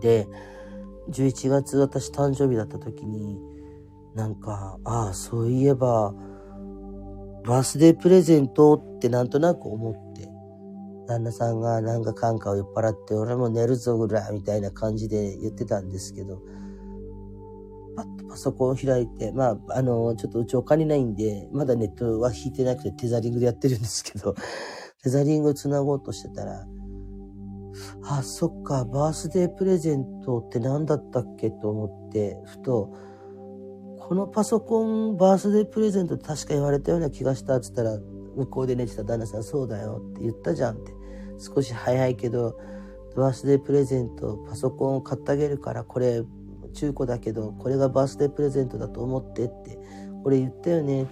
で、11月私誕生日だった時に、なんか、ああ、そういえば、バースデープレゼントってなんとなく思って、旦那さんがなんか感化を酔っ払って、俺も寝るぞぐらいみたいな感じで言ってたんですけど、パッとパソコン開いて、まあ、あの、ちょっとうちお金ないんで、まだネットは引いてなくてテザリングでやってるんですけど、*laughs* テザリングを繋ごうとしてたら、あ、そっか、バースデープレゼントって何だったっけと思って、ふと、このパソコンバースデープレゼントって確か言われたような気がしたって言ったら、向こうで寝てた旦那さん、そうだよって言ったじゃんって。少し早いけど、バースデープレゼント、パソコンを買ってあげるから、これ、中古だけど、これがバースデープレゼントだと思ってって、俺言ったよね。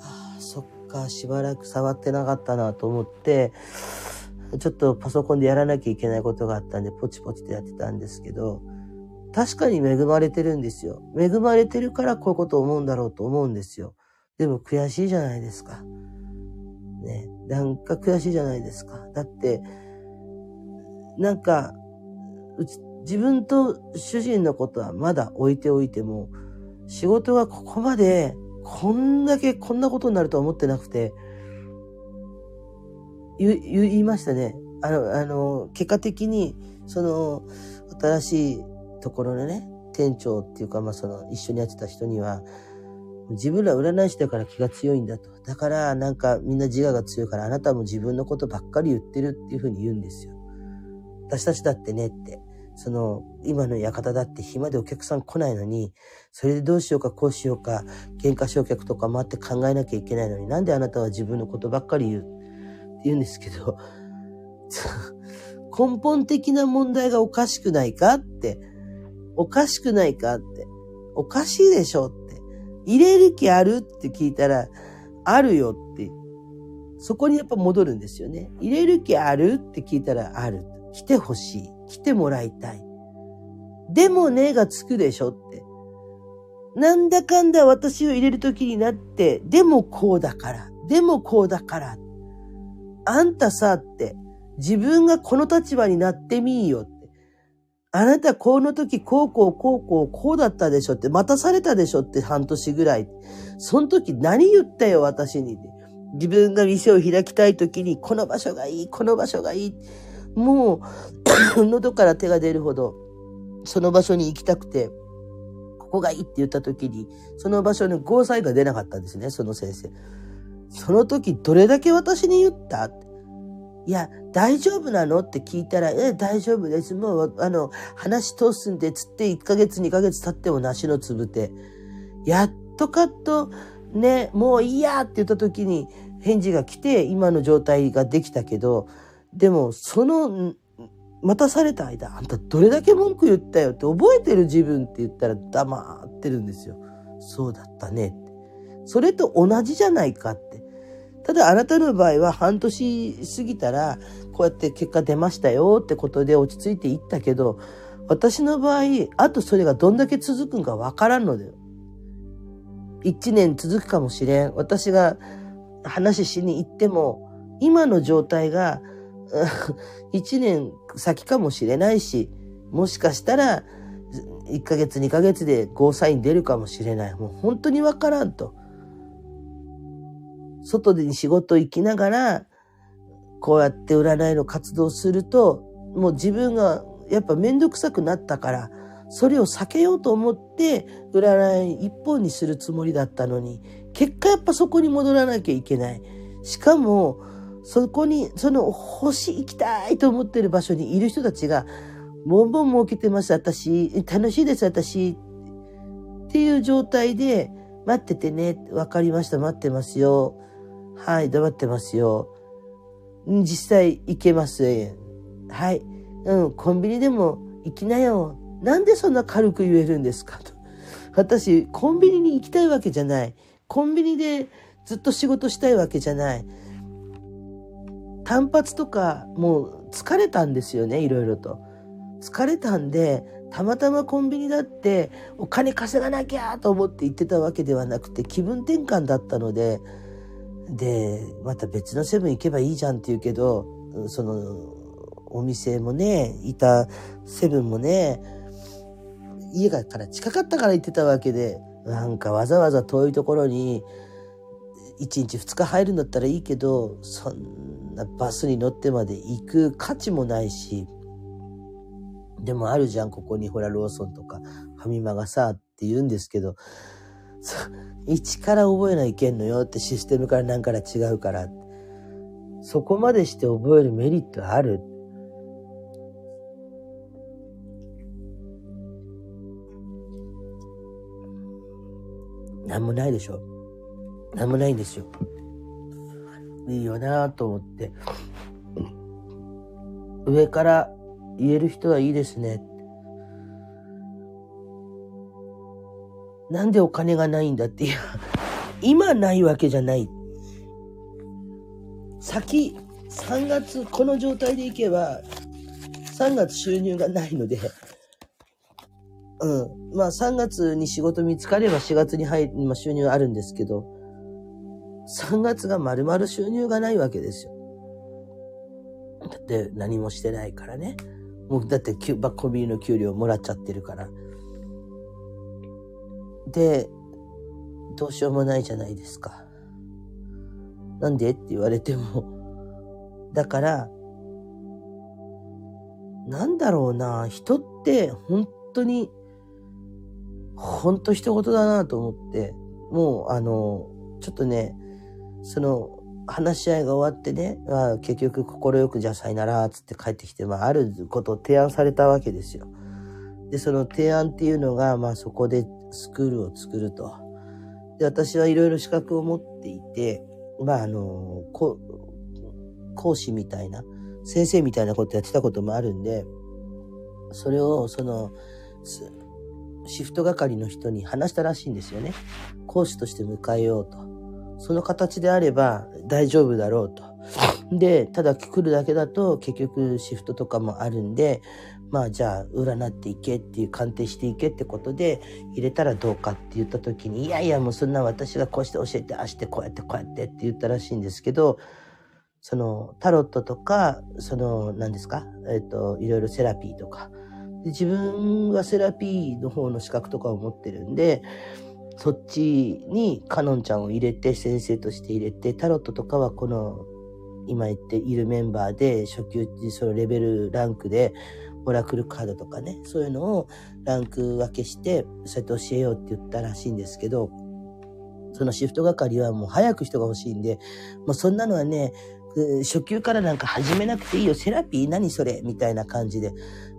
ああ、そっか、しばらく触ってなかったなと思って、ちょっとパソコンでやらなきゃいけないことがあったんで、ポチポチとやってたんですけど、確かに恵まれてるんですよ。恵まれてるからこういうことを思うんだろうと思うんですよ。でも悔しいじゃないですか。ね。なんか悔しいじゃないですか。だって、なんか、うち、自分と主人のことはまだ置いておいても、仕事がここまで、こんだけこんなことになるとは思ってなくて、言、言いましたね。あの、あの、結果的に、その、新しいところのね、店長っていうか、まあ、その、一緒にやってた人には、自分ら占い師だから気が強いんだと。だからなんかみんな自我が強いからあなたも自分のことばっかり言ってるっていうふうに言うんですよ。私たちだってねって。その、今の館だって暇でお客さん来ないのに、それでどうしようかこうしようか、喧嘩焼却とか待って考えなきゃいけないのに、なんであなたは自分のことばっかり言うって言うんですけど、*laughs* 根本的な問題がおかしくないかって、おかしくないかって、おかしいでしょって。入れる気あるって聞いたら、あるよって。そこにやっぱ戻るんですよね。入れる気あるって聞いたら、ある。来てほしい。来てもらいたい。でもねがつくでしょって。なんだかんだ私を入れるときになって、でもこうだから。でもこうだから。あんたさって、自分がこの立場になってみいよって。あなたこの時こうこうこうこうこうだったでしょって、待たされたでしょって半年ぐらい。その時何言ったよ私に。自分が店を開きたい時にこの場所がいい、この場所がいい。もう、*coughs* 喉から手が出るほど、その場所に行きたくて、ここがいいって言った時に、その場所にゴーサインが出なかったんですね、その先生。その時、どれだけ私に言ったいや、大丈夫なのって聞いたら、え、大丈夫です。もう、あの、話通すんで、つって1ヶ月、2ヶ月経っても梨のつぶて。やっとかっと、ね、もういいやって言った時に返事が来て、今の状態ができたけど、でも、その、待たされた間、あんたどれだけ文句言ったよって覚えてる自分って言ったら黙ってるんですよ。そうだったねって。それと同じじゃないかって。ただあなたの場合は半年過ぎたら、こうやって結果出ましたよってことで落ち着いていったけど、私の場合、あとそれがどんだけ続くんかわからんのだよ。一年続くかもしれん。私が話しに行っても、今の状態が一年先かもしれないし、もしかしたら1ヶ月2ヶ月でゴーサイン出るかもしれない。もう本当にわからんと。外で仕事行きながら、こうやって占いの活動すると、もう自分がやっぱめんどくさくなったから、それを避けようと思って占い一本にするつもりだったのに、結果やっぱそこに戻らなきゃいけない。しかも、そこに、その星行きたいと思ってる場所にいる人たちが、ボンボン儲けてます、私。楽しいです、私。っていう状態で、待っててね。わかりました、待ってますよ。はい、黙ってますよ。実際行けます。はい。うん、コンビニでも行きなよ。なんでそんな軽く言えるんですか？と。私、コンビニに行きたいわけじゃない。コンビニでずっと仕事したいわけじゃない。単発とか、もう疲れたんですよね、いろいろと。疲れたんで、たまたまコンビニだってお金稼がなきゃと思って行ってたわけではなくて気分転換だったので、で、また別のセブン行けばいいじゃんって言うけど、その、お店もね、いたセブンもね、家がから近かったから行ってたわけで、なんかわざわざ遠いところに、1日2日入るんだったらいいけど、そんバスに乗ってまで行く価値もないし、でもあるじゃん、ここにほらローソンとかファミマがさ、って言うんですけど、一から覚えないけんのよってシステムから何から違うから。そこまでして覚えるメリットある？なんもないでしょ。なんもないんですよ。いいよなと思って。上から言える人はいいですね。なんでお金がないんだっていや、今ないわけじゃない。先、3月、この状態でいけば、3月収入がないので、うん。まあ3月に仕事見つかれば4月に入る、まあ収入あるんですけど、3月が丸々収入がないわけですよ。だって何もしてないからね。もうだってバッコビーの給料もらっちゃってるから。で、どうしようもないじゃないですか。なんでって言われても。だから、なんだろうな、人って本当にほんと一言だなと思って、もうあの、ちょっとね、その、話し合いが終わってね、あ結局快くじゃあさよならっ、つって帰ってきて、まあ、あることを提案されたわけですよ。で、その提案っていうのが、まあ、そこでスクールを作ると。で、私はいろいろ資格を持っていて、まあ、あの、講師みたいな、先生みたいなことやってたこともあるんで、それを、その、シフト係の人に話したらしいんですよね。講師として迎えようと。その形であれば大丈夫だろうと。で、ただ来るだけだと結局シフトとかもあるんで、まあじゃあ占っていけっていう鑑定していけってことで入れたらどうかって言った時に、いやいやもうそんな私がこうして教えて、ああしてこうやってこうやってって言ったらしいんですけど、そのタロットとか、その何ですか、えっ、ー、と、いろいろセラピーとか、で自分はセラピーの方の資格とかを持ってるんで、そっちにカノンちゃんを入れて、先生として入れて、タロットとかはこの今言っているメンバーで初級、そのレベルランクで、オラクルカードとかね、そういうのをランク分けして、そうやって教えようって言ったらしいんですけど、そのシフト係はもう早く人が欲しいんで、もうそんなのはね、初級からなんか始めなくていいよ。セラピー何それみたいな感じで。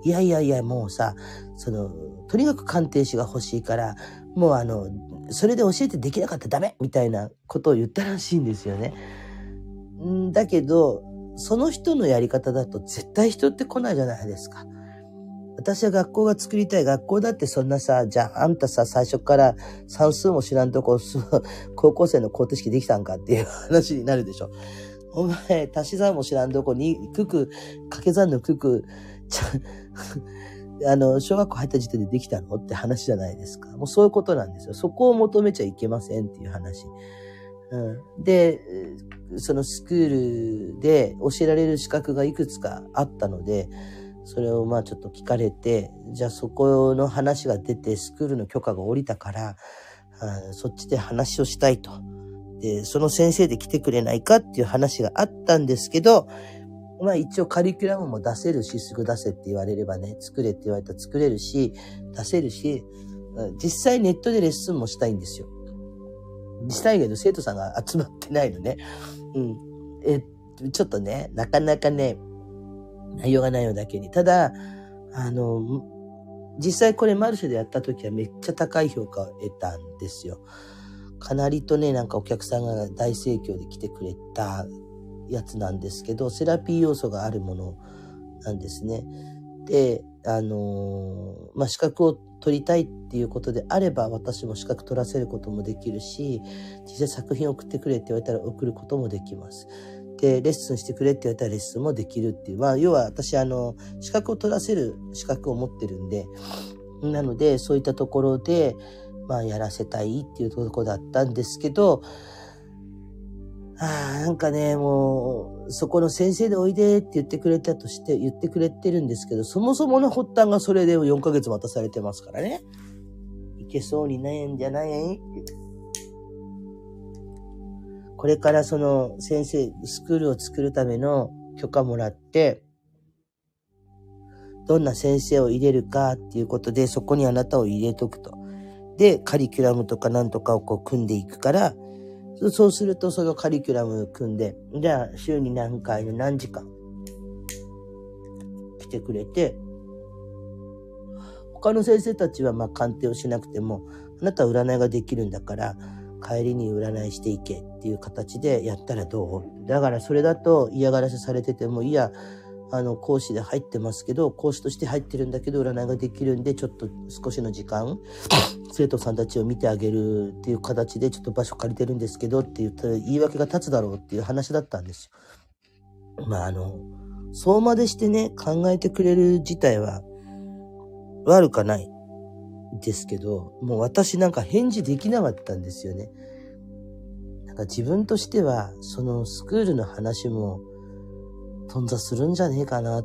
いやいやいや、もうさ、その、とにかく鑑定士が欲しいから、もうあの、それで教えてできなかったらダメみたいなことを言ったらしいんですよね。んだけど、その人のやり方だと絶対人って来ないじゃないですか。私は学校が作りたい。学校だってそんなさ、じゃああんたさ、最初から算数も知らんとこ、高校生の方程式できたんかっていう話になるでしょ。お前、足し算も知らんとこに、九九、掛け算の九九、ちゃ、あの、小学校入った時点でできたの？って話じゃないですか。もうそういうことなんですよ。そこを求めちゃいけませんっていう話。うん、で、そのスクールで教えられる資格がいくつかあったので、それをまあちょっと聞かれて、じゃあそこの話が出てスクールの許可が下りたから、そっちで話をしたいと。で、その先生で来てくれないかっていう話があったんですけど、まあ一応カリキュラムも出せるし、すぐ出せって言われればね、作れって言われたら作れるし、出せるし、実際ネットでレッスンもしたいんですよ。したいけど生徒さんが集まってないのね。うん。え、ちょっとね、なかなかね、内容がないのだけに。ただ、あの、実際これマルシェでやった時はめっちゃ高い評価を得たんですよ。かなりとね、なんかお客さんが大盛況で来てくれたやつなんですけど、セラピー要素があるものなんですね。で、あのー、まあ、資格を取りたいっていうことであれば、私も資格取らせることもできるし、実際作品送ってくれって言われたら送ることもできます。で、レッスンしてくれって言われたらレッスンもできるっていう。まあ、要は私、あの、資格を取らせる資格を持ってるんで、なので、そういったところで、まあ、やらせたいっていうところだったんですけど、ああ、なんかね、もう、そこの先生でおいでって言ってくれたとして、言ってくれてるんですけど、そもそもの発端がそれで4ヶ月待たされてますからね。いけそうにないんじゃない？これからその先生、スクールを作るための許可もらって、どんな先生を入れるかっていうことで、そこにあなたを入れとくと。で、カリキュラムとかなんとかをこう組んでいくから、そうするとそのカリキュラム組んで、じゃあ週に何回の何時間来てくれて、他の先生たちはまあ鑑定をしなくても、あなたは占いができるんだから、帰りに占いしていけっていう形でやったらどう？だからそれだと嫌がらせされてても、いや、あの、講師で入ってますけど、講師として入ってるんだけど、占いができるんで、ちょっと少しの時間、*laughs* 生徒さんたちを見てあげるっていう形で、ちょっと場所借りてるんですけどって言ったら、言い訳が立つだろうっていう話だったんですよ。まあ、あの、そうまでしてね、考えてくれる自体は、悪かないですけど、もう私なんか返事できなかったんですよね。なんか自分としては、そのスクールの話も、頓挫するんじゃねえかな。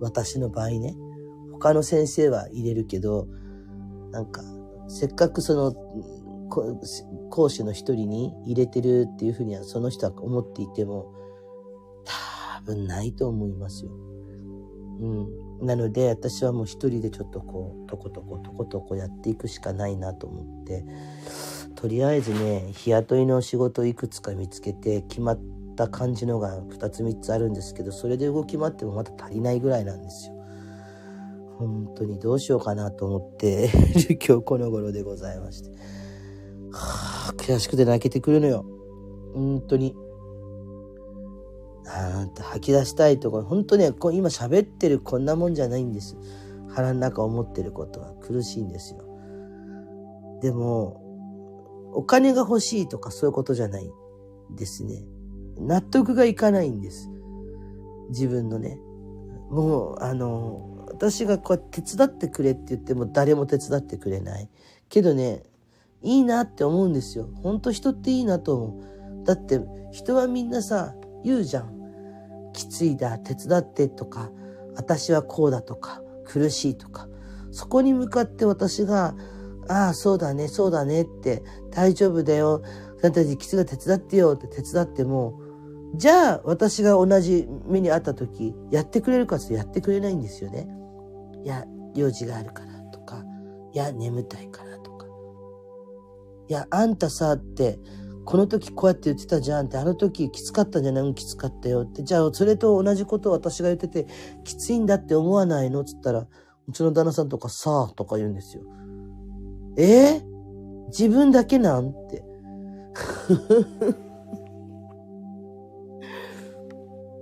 私の場合ね。他の先生は入れるけど、なんか、せっかくその、講師の一人に入れてるっていうふうにはその人は思っていても、多分ないと思いますよ。うん。なので、私はもう一人でちょっとこう、とことこ、とことこやっていくしかないなと思って、とりあえずね、日雇いの仕事をいくつか見つけて、決まってた感じのが2つ3つあるんですけど、それで動き回ってもまた足りないぐらいなんですよ。本当にどうしようかなと思って *laughs* 今日この頃でございまして。はあ、悔しくて泣けてくるのよ。本当に。あん吐き出したいところ、本当ね、今喋ってるこんなもんじゃないんです。腹の中思ってることは苦しいんですよ。でも、お金が欲しいとかそういうことじゃないですね。納得がいかないんです。自分のね。もう、あの、私がこうやって手伝ってくれって言っても誰も手伝ってくれない。けどね、いいなって思うんですよ。ほんと人っていいなと思う。だって人はみんなさ、言うじゃん。きついだ、手伝ってとか、私はこうだとか、苦しいとか。そこに向かって私が、ああ、そうだね、そうだねって、大丈夫だよ。あなたにきつが手伝ってよって手伝っても、じゃあ、私が同じ目にあった時、やってくれるかってやってくれないんですよね。いや、用事があるからとか、いや、眠たいからとか。いや、あんたさ、って、この時こうやって言ってたじゃんって、あの時きつかったんじゃない、きつかったよって。じゃあ、それと同じことを私が言ってて、きついんだって思わないの？つったら、うちの旦那さんとかさあとか言うんですよ。え？ー、自分だけなん？って。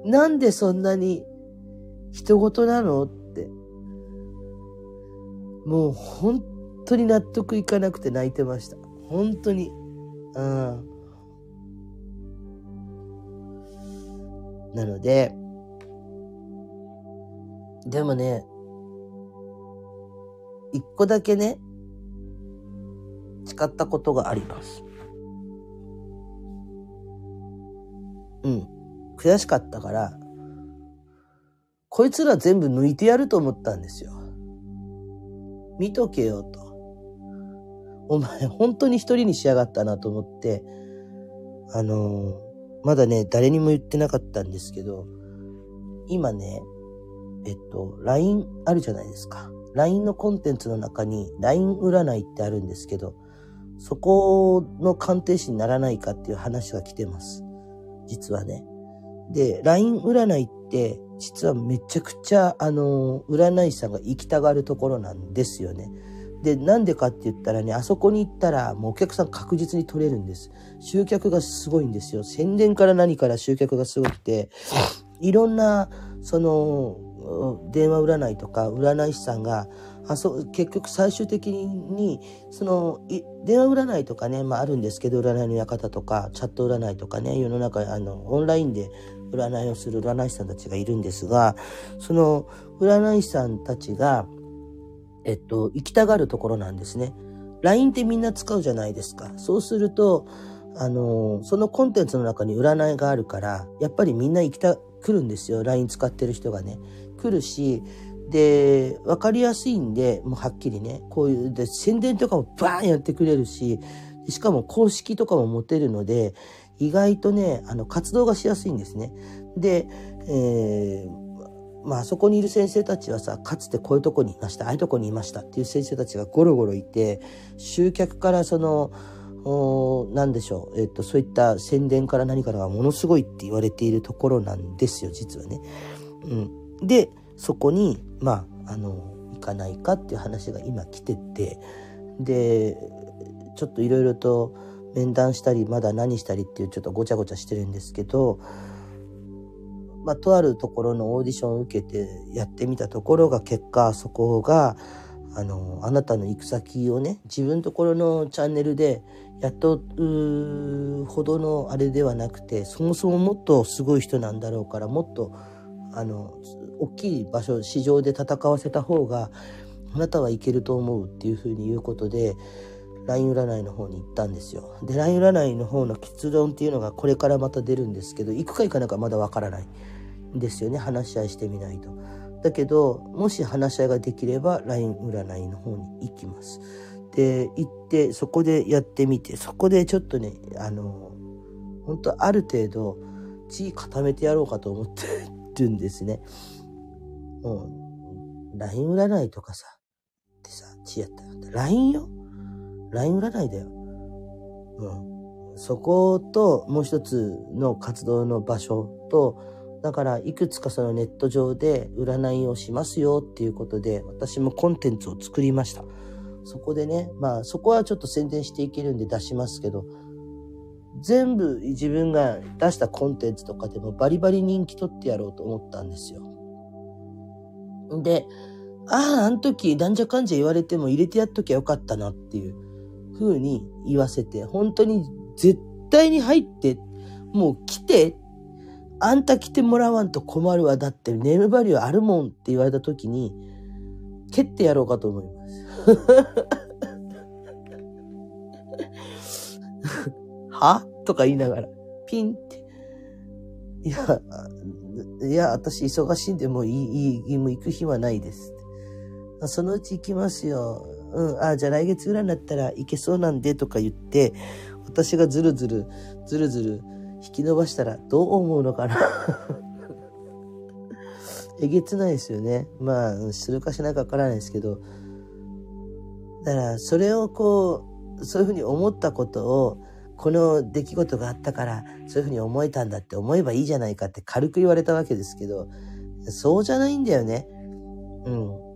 なんでそんなに人事なのって。もう本当に納得いかなくて泣いてました。本当に。うん。なので、でもね、一個だけね、誓ったことがあります。うん。悔しかったから、こいつら全部抜いてやると思ったんですよ。見とけよと。お前本当に一人にしやがったなと思って、あの、まだね、誰にも言ってなかったんですけど、今ね、えっと、LINE あるじゃないですか。LINE のコンテンツの中に LINE 占いってあるんですけど、そこの鑑定士にならないかっていう話が来てます。実はね。で、LINE 占いって、実はめちゃくちゃ、あの、占い師さんが行きたがるところなんですよね。で、なんでかって言ったらね、あそこに行ったら、もうお客さん確実に取れるんです。集客がすごいんですよ。宣伝から何から集客がすごくて、いろんな、その、電話占いとか占い師さんが、あそ結局最終的にその電話占いとかね、まあ、あるんですけど占いの館とかチャット占いとかね世の中あのオンラインで占いをする占い師さんたちがいるんですがその占い師さんたちが、えっと、行きたがるところなんですね。LINE ってみんな使うじゃないですか。そうするとあのそのコンテンツの中に占いがあるからやっぱりみんな行きた来るんですよ LINE 使ってる人がね。来るしで、わかりやすいんで、もうはっきりね、こういう、で、宣伝とかもバーンやってくれるし、しかも公式とかも持てるので、意外とね、あの、活動がしやすいんですね。で、えー、まあ、そこにいる先生たちはさ、かつてこういうとこにいました、ああいうとこにいましたっていう先生たちがゴロゴロいて、集客からその、何でしょう、えっと、そういった宣伝から何からがものすごいって言われているところなんですよ、実はね。うん。で、そこに、まあ、あの、行かないかっていう話が今来てて、で、ちょっといろいろと面談したり、まだ何したりっていうちょっとごちゃごちゃしてるんですけど、まあ、とあるところのオーディションを受けてやってみたところが結果、そこが、あの、あなたの行く先をね、自分ところのチャンネルで雇うほどのあれではなくて、そもそももっとすごい人なんだろうから、もっと、あの、大きい場所、市場で戦わせた方が、あなたはいけると思うっていうふうに言うことで、LINE 占いの方に行ったんですよ。で、LINE 占いの方の結論っていうのがこれからまた出るんですけど、行くか行かないかまだわからないんですよね。話し合いしてみないと。だけど、もし話し合いができれば LINE 占いの方に行きます。で、行って、そこでやってみて、そこでちょっとね、あの、本当ある程度、地位固めてやろうかと思ってるんですね。もう、LINE 占いとかさ、ってさ、ちやったら、LINE よ ?LINE 占いだよ。うん。そこと、もう一つの活動の場所と、だから、いくつかそのネット上で占いをしますよっていうことで、私もコンテンツを作りました。そこでね、まあ、そこはちょっと宣伝していけるんで出しますけど、全部自分が出したコンテンツとかでもバリバリ人気取ってやろうと思ったんですよ。で、ああ、あの時、なんじゃかんじ言われても入れてやっときゃよかったなっていう風に言わせて、本当に絶対に入って、もう来て、あんた来てもらわんと困るわ。だってネームバリューあるもんって言われた時に、蹴ってやろうかと思います。*laughs* は？とか言いながら、ピンって。いや、いや、私忙しいんでもういい、いい、もう行く日はないです。そのうち行きますよ。うん、あ、じゃあ来月ぐらいになったら行けそうなんでとか言って、私がずるずる、ずるずる引き伸ばしたらどう思うのかな *laughs* えげつないですよね。まあ、するかしないかわからないですけど、だからそれをこう、そういうふうに思ったことを、この出来事があったから、そういうふうに思えたんだって思えばいいじゃないかって軽く言われたわけですけど、そうじゃないんだよね。うん。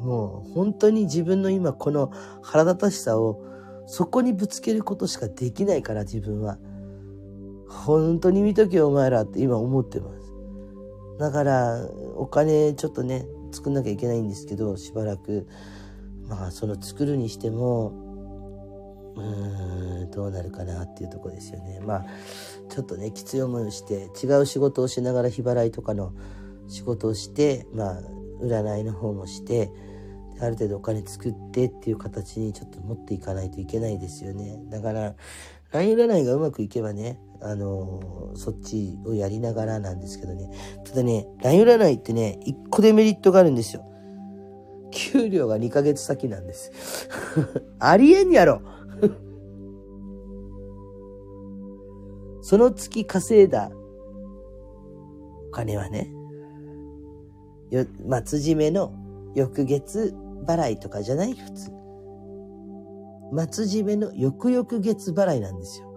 もう本当に自分の今この腹立たしさをそこにぶつけることしかできないから自分は。本当に見とけお前らって今思ってます。だからお金ちょっとね作んなきゃいけないんですけどしばらくまあその作るにしてもうーんどうなるかなっていうとこですよねまあちょっとねきつい思いをして違う仕事をしながら日払いとかの仕事をしてまあ占いの方もしてある程度お金作ってっていう形にちょっと持っていかないといけないですよねだから LINE 占いがうまくいけばねあのそっちをやりながらなんですけどね。ただね、LINE 占いってね、一個デメリットがあるんですよ。給料が2ヶ月先なんです。*laughs* ありえんやろ *laughs* その月稼いだお金はね、よ、末締めの翌月払いとかじゃない？普通。末締めの翌々月払いなんですよ。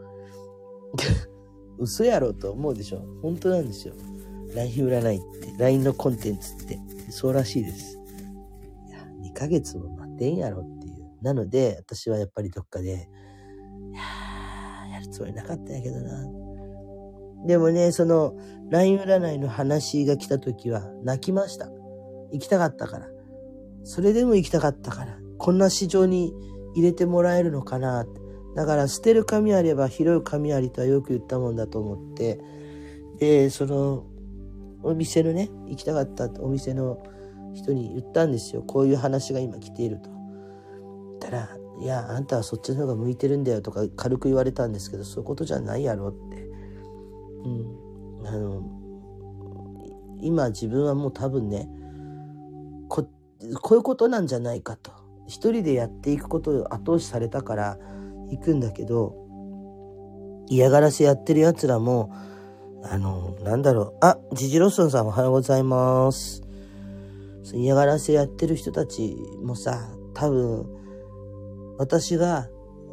*laughs* 嘘やろと思うでしょ本当なんですよ。LINE 占いって、LINE のコンテンツって、そうらしいです。いや、2ヶ月も待ってんやろっていう。なので、私はやっぱりどっかで、いや、やるつもりなかったんやけどな。でもね、その、LINE 占いの話が来た時は泣きました。行きたかったから。それでも行きたかったから。こんな市場に入れてもらえるのかなって。だから捨てる紙あれば拾う紙ありとはよく言ったもんだと思って、で、その、お店のね、行きたかったお店の人に言ったんですよ。こういう話が今来ていると。たら、いや、あんたはそっちの方が向いてるんだよとか軽く言われたんですけど、そういうことじゃないやろって。うん。あの、今自分はもう多分ね、こっ、こういうことなんじゃないかと。一人でやっていくことを後押しされたから、行くんだけど、嫌がらせやってる奴らも、あの、なんだろう。あ、ジジロッソンさんおはようございます。嫌がらせやってる人たちもさ、多分、私が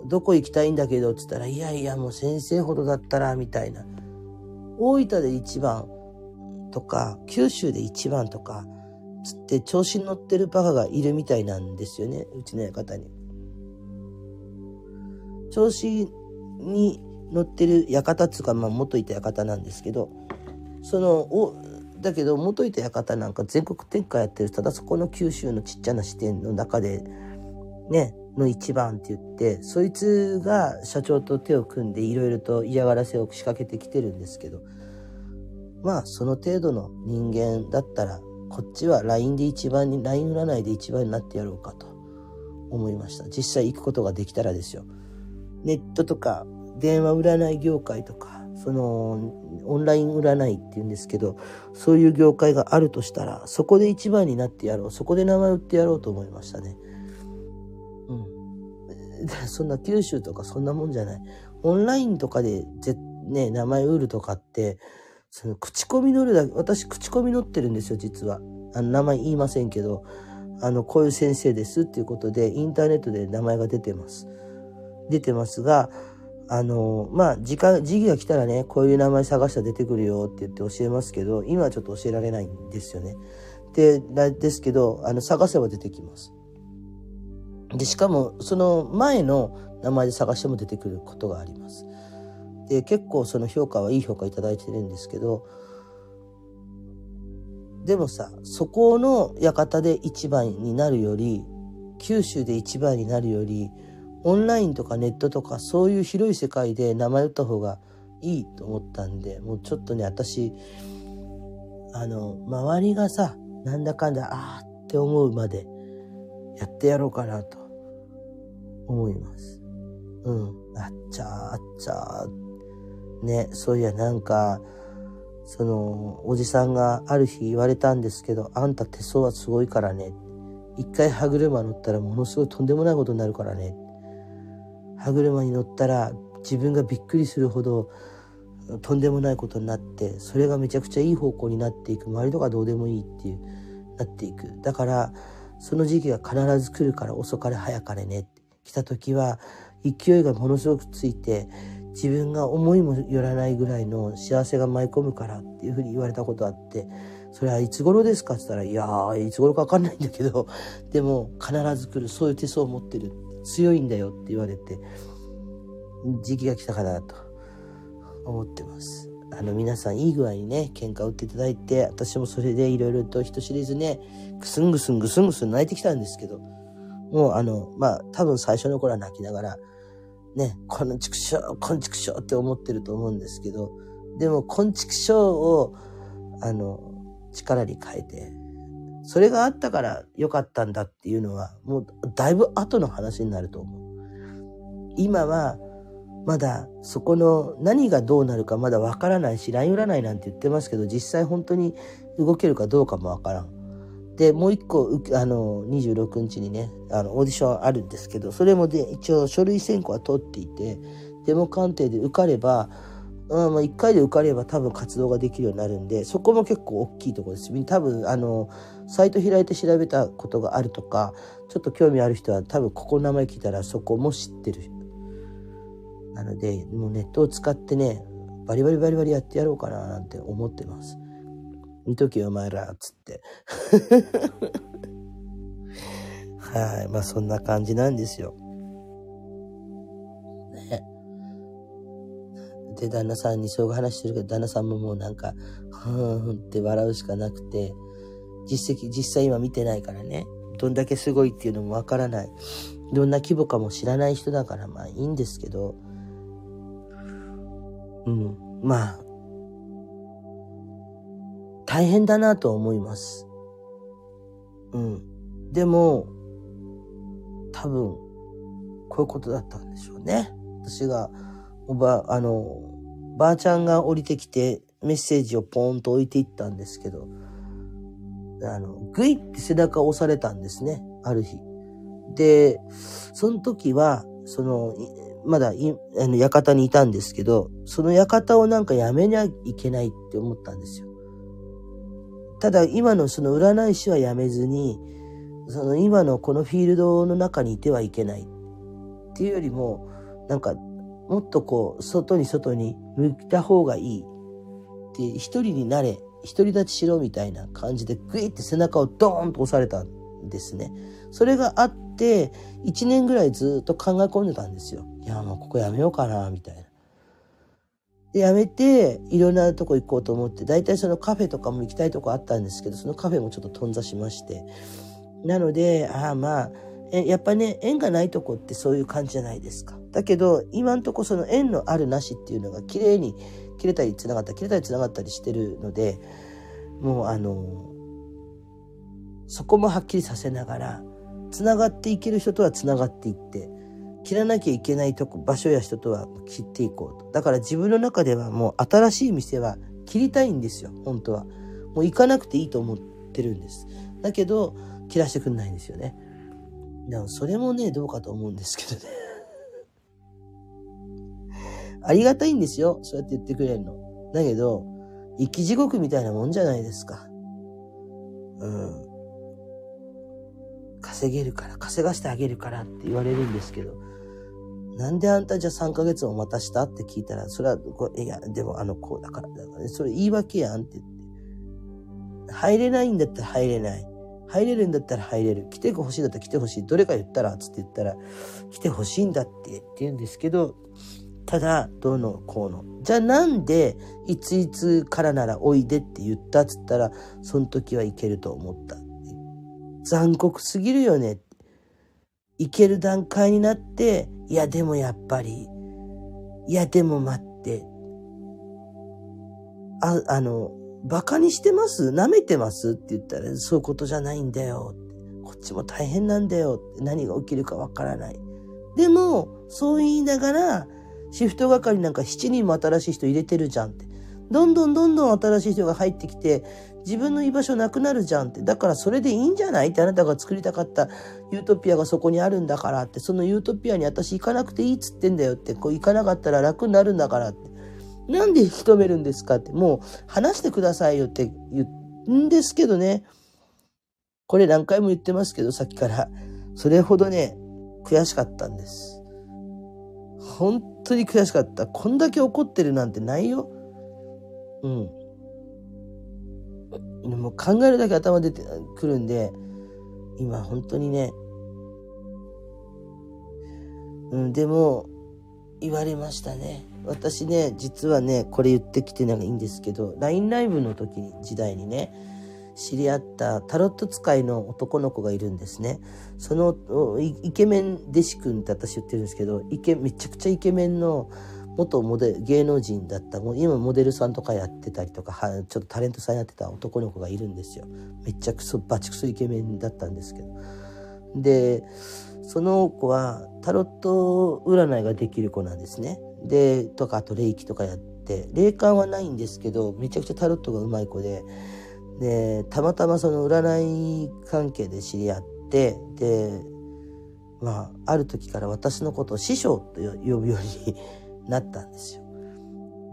どこ行きたいんだけどっ、つったら、いやいや、もう先生ほどだったら、みたいな。大分で一番とか、九州で一番とか、つって調子に乗ってるバカがいるみたいなんですよね、うちの館に。調子に乗ってる館っつうか、まあ、元いた館なんですけど、その、お、だけど、元いた館なんか全国展開やってる、ただそこの九州のちっちゃな支店の中で、ね、の一番って言って、そいつが社長と手を組んでいろいろと嫌がらせを仕掛けてきてるんですけど、まあ、その程度の人間だったら、こっちは LINE で一番に、LINE 占いで一番になってやろうかと思いました。実際行くことができたらですよ。ネットとか電話占い業界とか、そのオンライン占いって言うんですけど、そういう業界があるとしたら、そこで一番になってやろう。そこで名前売ってやろうと思いましたね。うん。*laughs* そんな九州とかそんなもんじゃない。オンラインとかでぜ、ね、名前売るとかって、その口コミ乗るだけ、私口コミ乗ってるんですよ、実は。あの名前言いませんけど、あの、こういう先生ですっていうことで、インターネットで名前が出てます。出てますが、あの、まあ、時間、時期が来たらね、こういう名前探したら出てくるよって言って教えますけど、今はちょっと教えられないんですよね。で、ですけど、あの、探せば出てきます。で、しかも、その前の名前で探しても出てくることがあります。で、結構その評価はいい評価いただいてるんですけど、でもさ、そこの館で一番になるより、九州で一番になるより、オンラインとかネットとかそういう広い世界で名前打った方がいいと思ったんで、もうちょっとね、私、あの、周りがさ、なんだかんだ、ああって思うまでやってやろうかなと思います。うん。あっちゃ、あっちゃー。ね、そういやなんか、その、おじさんがある日言われたんですけど、あんた手相はすごいからね。一回歯車乗ったらものすごいとんでもないことになるからね。歯車に乗ったら自分がびっくりするほどとんでもないことになってそれがめちゃくちゃいい方向になっていく周りとかどうでもいいっていうなっていくだからその時期が必ず来るから遅かれ早かれね来た時は勢いがものすごくついて自分が思いもよらないぐらいの幸せが舞い込むからっていうふうに言われたことあってそれはいつ頃ですか？って言ったらいやーいつ頃か分かんないんだけど *laughs* でも必ず来るそういう手相を持ってる強いんだよって言われて時期が来たかなと思ってます。あの皆さんいい具合にね、喧嘩を打っていただいて、私もそれでいろいろと人知れずね、ぐすんぐすんぐすんぐすん泣いてきたんですけど、もうあの、まあ多分最初の頃は泣きながら、ね、この畜生、こん畜生って思ってると思うんですけど、でも、こん畜生を、あの、力に変えて、それがあったから良かったんだっていうのは、もうだいぶ後の話になると思う。今は、まだそこの何がどうなるかまだわからないし、ライン占いなんて言ってますけど、実際本当に動けるかどうかもわからん。で、もう一個、あの、26日にね、あの、オーディションあるんですけど、それもで、一応書類選考は通っていて、デモ鑑定で受かれば、うん、まあ、1回で受かれば多分活動ができるようになるんで、そこも結構大きいところです。多分、あの、サイト開いて調べたことがあるとか、ちょっと興味ある人は多分ここの名前聞いたらそこも知ってるなので、もうネットを使ってね、バリバリバリバリやってやろうかななんて思ってます。見とけよ、お前ら、つって。はい。まあ、そんな感じなんですよ。ね。で、旦那さんにそういう話してるけど、旦那さんももうなんか、ふーんって笑うしかなくて、実績、実際今見てないからね。どんだけすごいっていうのもわからない。どんな規模かも知らない人だからまあいいんですけど、うん、まあ、大変だなと思います。うん。でも、多分、こういうことだったんでしょうね。私が、おば、あの、ばあちゃんが降りてきてメッセージをポーンと置いていったんですけど、あの、ぐいって背中を押されたんですね、ある日。で、その時は、その、まだい、あの、館にいたんですけど、その館をなんかやめにゃいけないって思ったんですよ。ただ、今のその占い師はやめずに、その今のこのフィールドの中にいてはいけないっていうよりも、なんか、もっとこう、外に外に向いた方がいい。で、一人になれ、独り立ちしろみたいな感じで、グイって背中をドーンと押されたんですね。それがあって、1年ぐらいずっと考え込んでたんですよ。いや、もうここやめようかな、みたいな。やめて、いろんなとこ行こうと思って、大体そのカフェとかも行きたいとこあったんですけど、そのカフェもちょっと頓挫しまして。なので、ああまあ、やっぱね、縁がないとこってそういう感じじゃないですか。だけど、今んとこその縁のあるなしっていうのが綺麗に切れたり繋がった、切れたり繋がったりしてるので、もうあの、そこもはっきりさせながら、繋がっていける人とは繋がっていって、切らなきゃいけないとこ、場所や人とは切っていこうと。だから自分の中ではもう新しい店は切りたいんですよ、本当は。もう行かなくていいと思ってるんです。だけど、切らしてくんないんですよね。でもそれもね、どうかと思うんですけどね。*laughs* ありがたいんですよ。そうやって言ってくれるの。だけど、生き地獄みたいなもんじゃないですか。うん。稼げるから、稼がしてあげるからって言われるんですけど、なんであんたじゃ3ヶ月も待たしたって聞いたら、それは、いや、でもあの子だから、だからそれ言い訳やんって言って。入れないんだったら入れない。入れるんだったら入れる。来てほしいんだったら来てほしい。どれか言ったらつって言ったら、来てほしいんだってって言うんですけど、ただ、どうのこうの。じゃあなんで、いついつからならおいでって言ったっつったら、その時はいけると思った。残酷すぎるよね。いける段階になって、いやでもやっぱり、いやでも待って、あ、あの、馬鹿にしてます？舐めてます？って言ったら、そういうことじゃないんだよ。こっちも大変なんだよ。何が起きるかわからない。でも、そう言いながら、シフト係なんか7人も新しい人入れてるじゃんって。どんどんどんどん新しい人が入ってきて、自分の居場所なくなるじゃんって。だからそれでいいんじゃない？ってあなたが作りたかったユートピアがそこにあるんだからって。そのユートピアに私行かなくていいっつってんだよって。こう行かなかったら楽になるんだからって。なんで引き止めるんですかって、もう話してくださいよって言うんですけどね。これ何回も言ってますけど、さっきから。それほどね、悔しかったんです。本当に悔しかった。こんだけ怒ってるなんてないよ。うん。もう考えるだけ頭出てくるんで、今本当にね、うん、でも、言われましたね。私ね、実はね、これ言ってきてないいんですけど、LINE ライブの時に、時代にね、知り合ったタロット使いの男の子がいるんですね。そのイケメン弟子くんって私言ってるんですけど、イケめちゃくちゃイケメンの元モデ芸能人だったもう今モデルさんとかやってたりとかはちょっとタレントさんやってた男の子がいるんですよ。めっちゃくそバチクソイケメンだったんですけど。でその子はタロット占いができる子なんですね。でとかあと霊気とかやって霊感はないんですけどめちゃくちゃタロットがうまい子で。でたまたまその占い関係で知り合ってでまあある時から私のことを師匠と呼ぶようになったんですよ。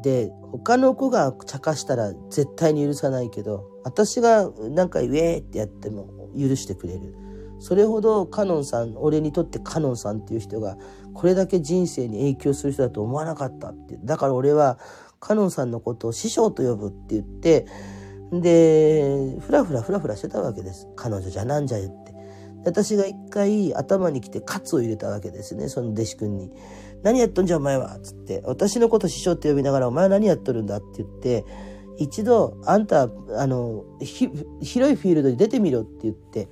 で他の子が茶化したら絶対に許さないけど私がなんか「ウェー!」ってやっても許してくれる。それほどカノンさん俺にとってカノンさんっていう人がこれだけ人生に影響する人だと思わなかったってだから俺はカノンさんのことを師匠と呼ぶって言ってで、ふらふらふらふらしてたわけです。彼女じゃなんじゃ言って。私が一回頭に来てカツを入れたわけですね、その弟子くんに。何やっとんじゃお前はっつって、私のこと師匠って呼びながらお前は何やっとるんだって言って、一度あんた、あの、広いフィールドに出てみろって言って、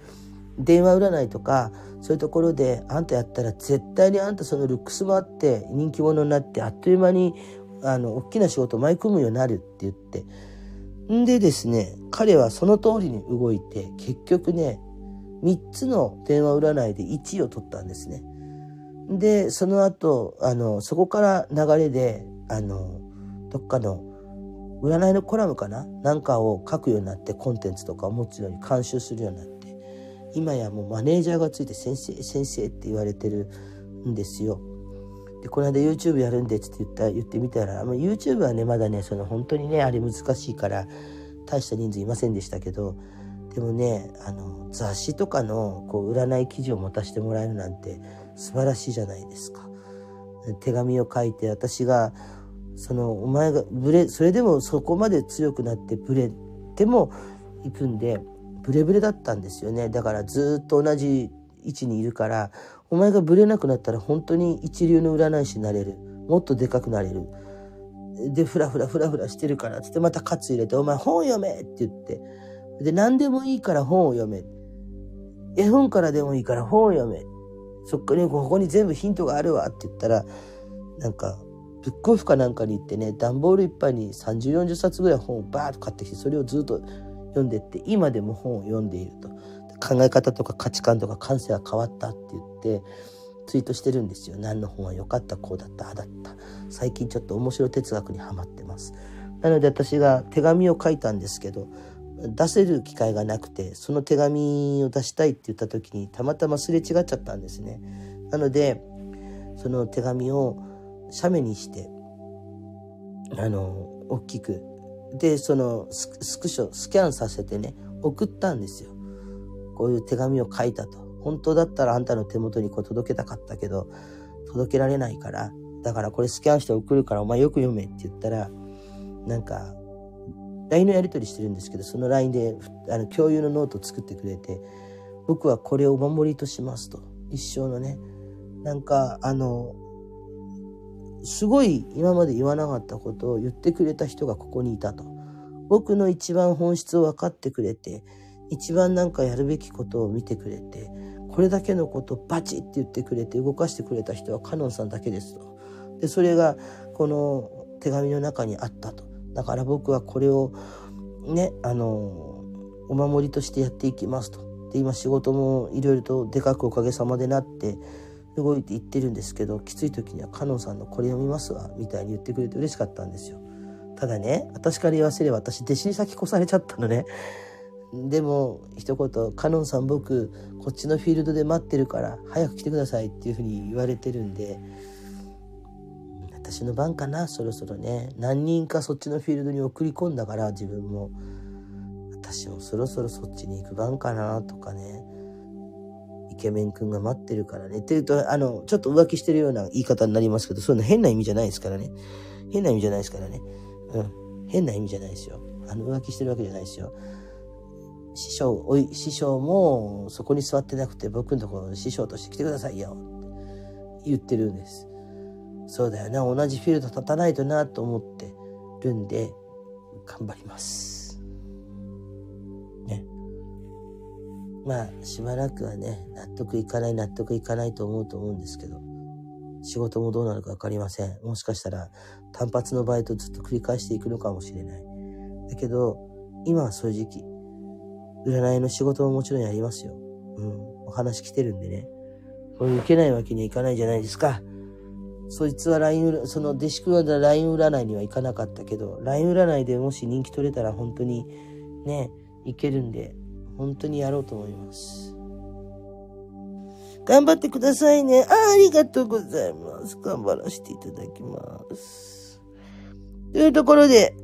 電話占いとか、そういうところであんたやったら絶対にあんたそのルックスもあって人気者になってあっという間にあの、大きな仕事を舞い込むようになるって言って、んでですね、彼はその通りに動いて、結局ね、3つの電話占いで1位を取ったんですね。で、その後、あの、そこから流れで、あの、どっかの占いのコラムかな？なんかを書くようになって、コンテンツとかを持つように監修するようになって、今やもうマネージャーがついて先生、先生って言われてるんですよ。で、この間 YouTube やるんでって言った、言ってみたら、まあ、YouTube はね、まだね、その本当にね、あれ難しいから、大した人数いませんでしたけど、でもね、あの、雑誌とかの、こう、占い記事を持たせてもらえるなんて素晴らしいじゃないですか。手紙を書いて、私が、その、お前が、ブレ、それでもそこまで強くなってブレても行くんで、ブレブレだったんですよね。だからずっと同じ位置にいるから、お前がブレなくなったら本当に一流の占い師になれる。もっとでかくなれる。で、ふらふらふらふらしてるから、つってまたカツ入れて、お前本読めって言って。で、何でもいいから本を読め。絵本からでもいいから本を読め。そっからここに全部ヒントがあるわって言ったら、なんか、ブックオフかなんかに行ってね、段ボールいっぱいに30、40冊ぐらい本をバーッと買ってきて、それをずっと読んでって、今でも本を読んでいると。考え方とか価値観とか感性が変わったって言ってツイートしてるんですよ。何の本は良かったこうだったああだった。最近ちょっと面白哲学にはまってます。なので私が手紙を書いたんですけど出せる機会がなくてその手紙を出したいって言った時にたまたますれ違っちゃったんですね。なのでその手紙を写メにしてあの大きく。でそのスクショスキャンさせてね送ったんですよ。こういう手紙を書いたと。本当だったらあんたの手元にこう届けたかったけど、届けられないから、だからこれスキャンして送るからお前よく読めって言ったら、なんか、LINE のやり取りしてるんですけど、その LINE であの共有のノートを作ってくれて、僕はこれをお守りとしますと。一生のね。なんか、あの、すごい今まで言わなかったことを言ってくれた人がここにいたと。僕の一番本質を分かってくれて、一番なんかやるべきことを見てくれて、これだけのことをバチって言ってくれて動かしてくれた人はカノンさんだけですと。で、それがこの手紙の中にあったと。だから僕はこれをね、あの、お守りとしてやっていきますと。で、今仕事もいろいろとでかくおかげさまでなって動いていってるんですけど、きつい時にはカノンさんのこれ読みますわ、みたいに言ってくれて嬉しかったんですよ。ただね、私から言わせれば私弟子に先越されちゃったのね。でも一言「カノンさん僕こっちのフィールドで待ってるから早く来てください」っていうふうに言われてるんで私の番かな、そろそろね。何人かそっちのフィールドに送り込んだから、自分も。私もそろそろそっちに行く番かな、とかね。イケメン君が待ってるからね。っていうと、あの、ちょっと浮気してるような言い方になりますけど、そういうの変な意味じゃないですからね。変な意味じゃないですからね。うん。変な意味じゃないですよ。あの、浮気してるわけじゃないですよ。師匠、おい、師匠もそこに座ってなくて僕のところに師匠として来てくださいよ。って言ってるんです。そうだよな、同じフィールド立たないとなと思ってるんで、頑張ります。ね。まあ、しばらくはね、納得いかない、納得いかないと思うと思うんですけど、仕事もどうなるかわかりません。もしかしたら単発のバイトずっと繰り返していくのかもしれない。だけど、今はそういう時期。占いの仕事ももちろんやりますよ。うん。お話来てるんでね。これ受けないわけにはいかないじゃないですか。そいつは LINE、その弟子クは LINE 占いには行かなかったけど、LINE 占いでもし人気取れたら本当にね、いけるんで、本当にやろうと思います。頑張ってくださいね。あありがとうございます。頑張らせていただきます。というところで、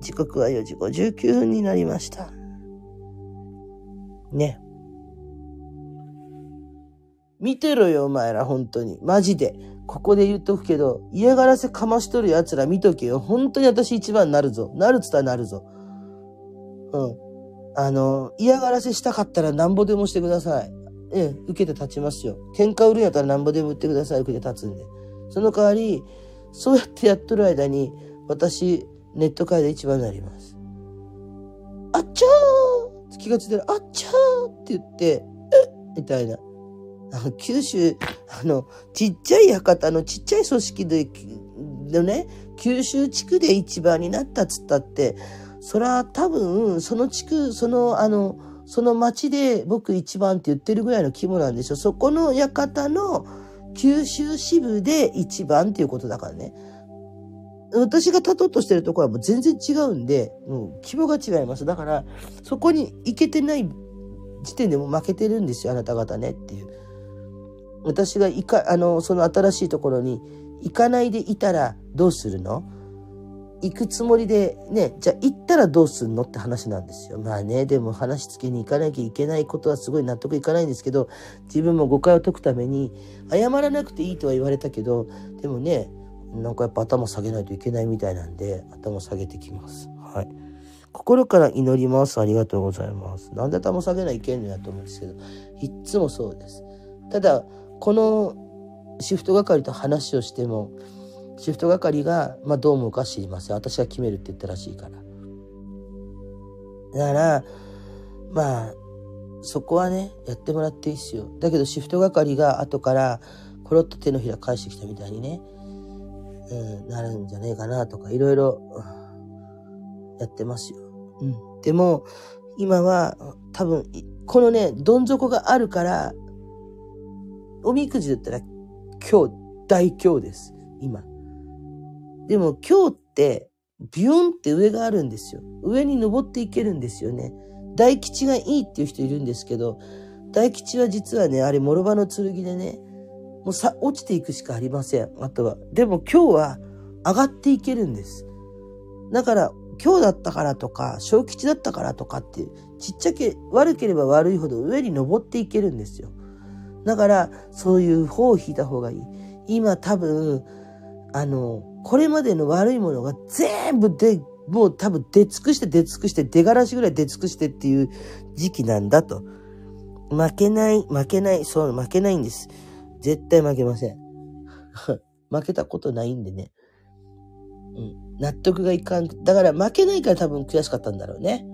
時刻は4時59分になりました。ね。見てろよ、お前ら、本当に。マジで。ここで言っとくけど、嫌がらせかましとる奴ら見とけよ。本当に私一番になるぞ。なるつったらなるぞ。うん。あの、嫌がらせしたかったらなんぼでもしてください。ええ、受けて立ちますよ。喧嘩売るんやったらなんぼでも売ってください。受けて立つんで。その代わり、そうやってやっとる間に、私、ネット界で一番になります。あっちゃー気がついたら、あっちゃーって言って、えみたいな。あの、九州、あの、ちっちゃい館のちっちゃい組織で、のね、九州地区で一番になったっつったって、そら多分、その地区、その、あの、その町で僕一番って言ってるぐらいの規模なんでしょ。そこの館の九州支部で一番っていうことだからね。私が立とうとしてるところはもう全然違うんで、もう規模が違います。だから、そこに行けてない時点でも負けてるんですよ、あなた方ねっていう。私がいか、あの、その新しいところに行かないでいたらどうするの？行くつもりでね、じゃあ行ったらどうすんのって話なんですよ。まあね、でも話つけに行かなきゃいけないことはすごい納得いかないんですけど、自分も誤解を解くために、謝らなくていいとは言われたけど、でもね、なんかやっぱ頭下げないといけないみたいなんで、頭下げてきます。はい。心から祈ります。ありがとうございます。なんで頭下げないけんのやと思うんですけど、いっつもそうです。ただ、このシフト係と話をしても、シフト係が、まあ、どう思うか知りません。私が決めるって言ったらしいから。だから、まあ、そこはね、やってもらっていいっすよ。だけどシフト係が後から、コロッと手のひら返してきたみたいにね、うん、なるんじゃねえかなとか、いろいろ、やってますよ。うん。でも、今は、多分、このね、どん底があるから、おみくじだったら、今日、大今日です。今。でも今日って、ビュンって上があるんですよ。上に登っていけるんですよね。大吉がいいっていう人いるんですけど、大吉は実はね、あれ、諸刃の剣でね、もうさ、落ちていくしかありません。あとは。でも今日は上がっていけるんです。だから、今日だったからとか、小吉だったからとかっていう、ちっちゃけ、悪ければ悪いほど上に登っていけるんですよ。だから、そういう方を引いた方がいい。今多分、あの、これまでの悪いものが全部で、もう多分出尽くして出尽くして出がらしぐらい出尽くしてっていう時期なんだと。負けない、負けない、そう、負けないんです。絶対負けません。*laughs* 負けたことないんでね。うん。納得がいかん。だから負けないから多分悔しかったんだろうね。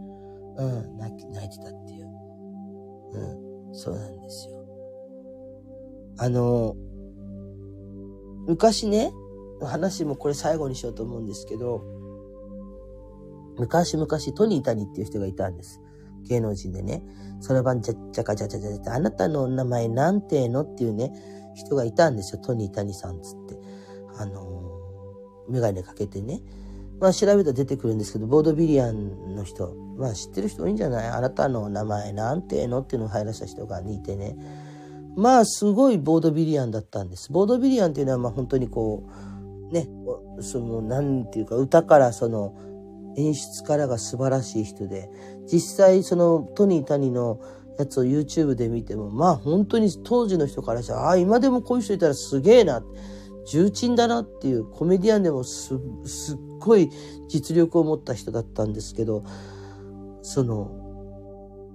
うん。泣いてたっていう。うん。そうなんですよ。あの、昔ね、話もこれ最後にしようと思うんですけど、昔々トニー谷っていう人がいたんです。芸能人でね。そろばんちゃっちゃかちゃちゃちゃって、あなたの名前なんてのっていうね、人がいたんですよ。トニー谷さんつって。あの、メガネかけてね。まあ調べたら出てくるんですけど、ボードビリアンの人、まあ知ってる人多いんじゃない？あなたの名前なんてのっていうのを入らした人がいてね。まあすごいボードビリアンだったんです。ボードビリアンっていうのはまあ本当にこう、ね、その、なんていうか、歌からその、演出からが素晴らしい人で、実際そのトニー・タニのやつを YouTube で見ても、まあ本当に当時の人からしたら、ああ、今でもこういう人いたらすげえな、重鎮だなっていうコメディアンでもす、すっごい実力を持った人だったんですけど、その、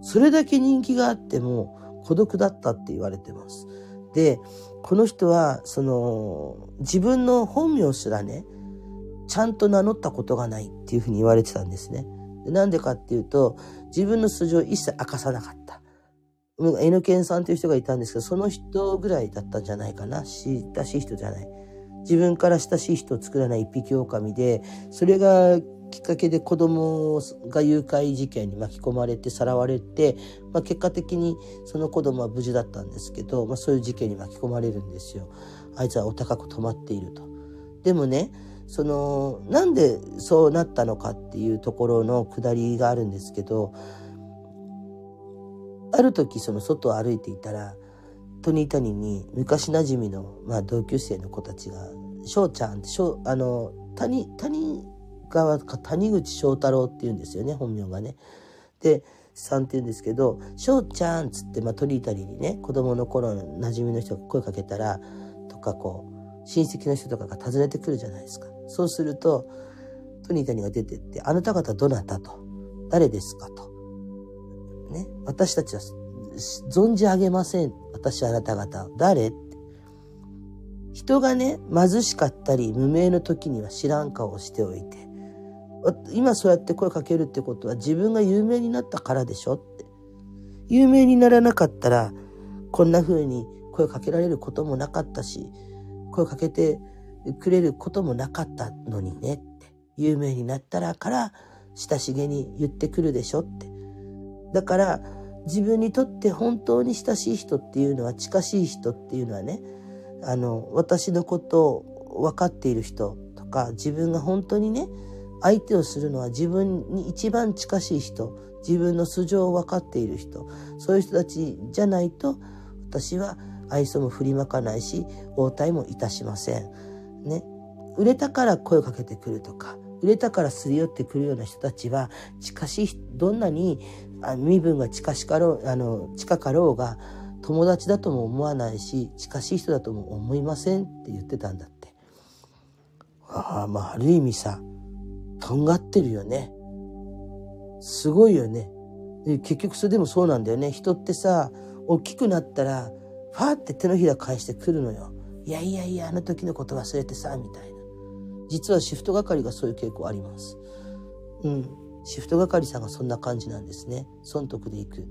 それだけ人気があっても孤独だったって言われてます。で、この人は、その、自分の本名すらね、ちゃんと名乗ったことがないっていうふうに言われてたんですね。なんでかっていうと、自分の素性を一切明かさなかった。N ケンさんという人がいたんですけど、その人ぐらいだったんじゃないかな。親しい人じゃない。自分から親しい人を作らない一匹狼で、それがきっかけで子供が誘拐事件に巻き込まれてさらわれて、まあ、結果的にその子供は無事だったんですけど、まあ、そういう事件に巻き込まれるんですよ。あいつはお高く止まっていると。でもね、その、なんでそうなったのかっていうところのくだりがあるんですけど、ある時その外を歩いていたら、トニータニに昔馴染みの、まあ、同級生の子たちが、翔ちゃんって、あの、谷、谷川か谷口翔太郎って言うんですよね、本名がね。で、さんって言うんですけど、翔ちゃんっつって、まあ、トニータニにね、子供の頃の馴染みの人が声かけたら、とかこう、親戚の人とかが訪ねてくるじゃないですか。そうすると、トニータニが出てって、あなた方どなた？と、誰ですか？と。ね、私たちは存じ上げません。私あなた方。誰？人がね、貧しかったり、無名の時には知らん顔をしておいて、今そうやって声かけるってことは自分が有名になったからでしょって。有名にならなかったら、こんな風に声かけられることもなかったし、声かけてくれることもなかったのにねって。有名になったらから親しげに言ってくるでしょって。だから自分にとって本当に親しい人っていうのは近しい人っていうのはね、あの、私のことを分かっている人とか自分が本当にね、相手をするのは自分に一番近しい人、自分の素性を分かっている人、そういう人たちじゃないと私は愛想も振りまかないし、応対もいたしません。ね。売れたから声をかけてくるとか、売れたからすり寄ってくるような人たちは、近しい、どんなに身分が近しかろう、あの、近かろうが、友達だとも思わないし、近しい人だとも思いませんって言ってたんだって。ああ、まあ、ある意味さ、とんがってるよね。すごいよね。結局それでもそうなんだよね。人ってさ、大きくなったら、ファーって手のひら返してくるのよ。いやいやいや、あの時のこと忘れてさ、みたいな。実はシフト係がそういう傾向あります。うん。シフト係さんがそんな感じなんですね。損得で行く。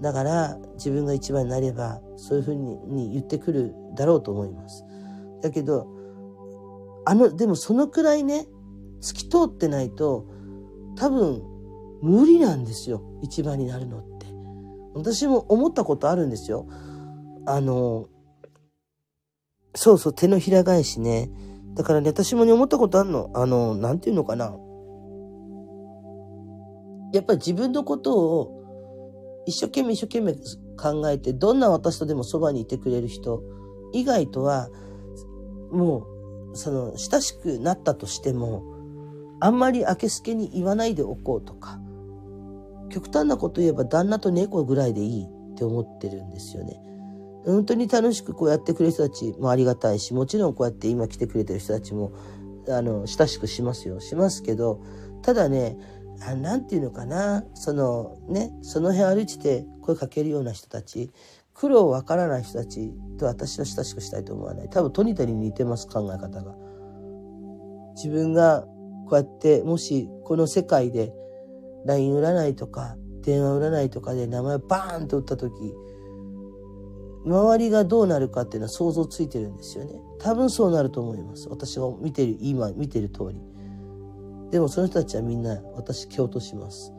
だから、自分が一番になれば、そういうふうに言ってくるだろうと思います。だけど、あの、でもそのくらいね、透き通ってないと、多分、無理なんですよ。一番になるのって。私も思ったことあるんですよ。あの、そうそう、手のひら返しね。だからね、私もね、思ったことあるの。あの、なんていうのかな。やっぱり自分のことを一生懸命一生懸命考えて、どんな私とでもそばにいてくれる人以外とは、もう、その、親しくなったとしても、あんまり明けすけに言わないでおこうとか、極端なこと言えば旦那と猫ぐらいでいいって思ってるんですよね。本当に楽しくこうやってくれる人たちもありがたいし、もちろんこうやって今来てくれてる人たちも、あの、親しくしますよ。しますけど、ただね、あなんていうのかな、そのね、その辺歩いてて声かけるような人たち、苦労わからない人たちと私は親しくしたいと思わない。多分トニタに似てます、考え方が。自分がこうやってもしこの世界で LINE 占いとか電話占いとかで名前バーンと打った時周りがどうなるかっていうのは想像ついてるんですよね。多分そうなると思います。私が見てる、今見てる通り。でもその人たちはみんな私蹴落とします。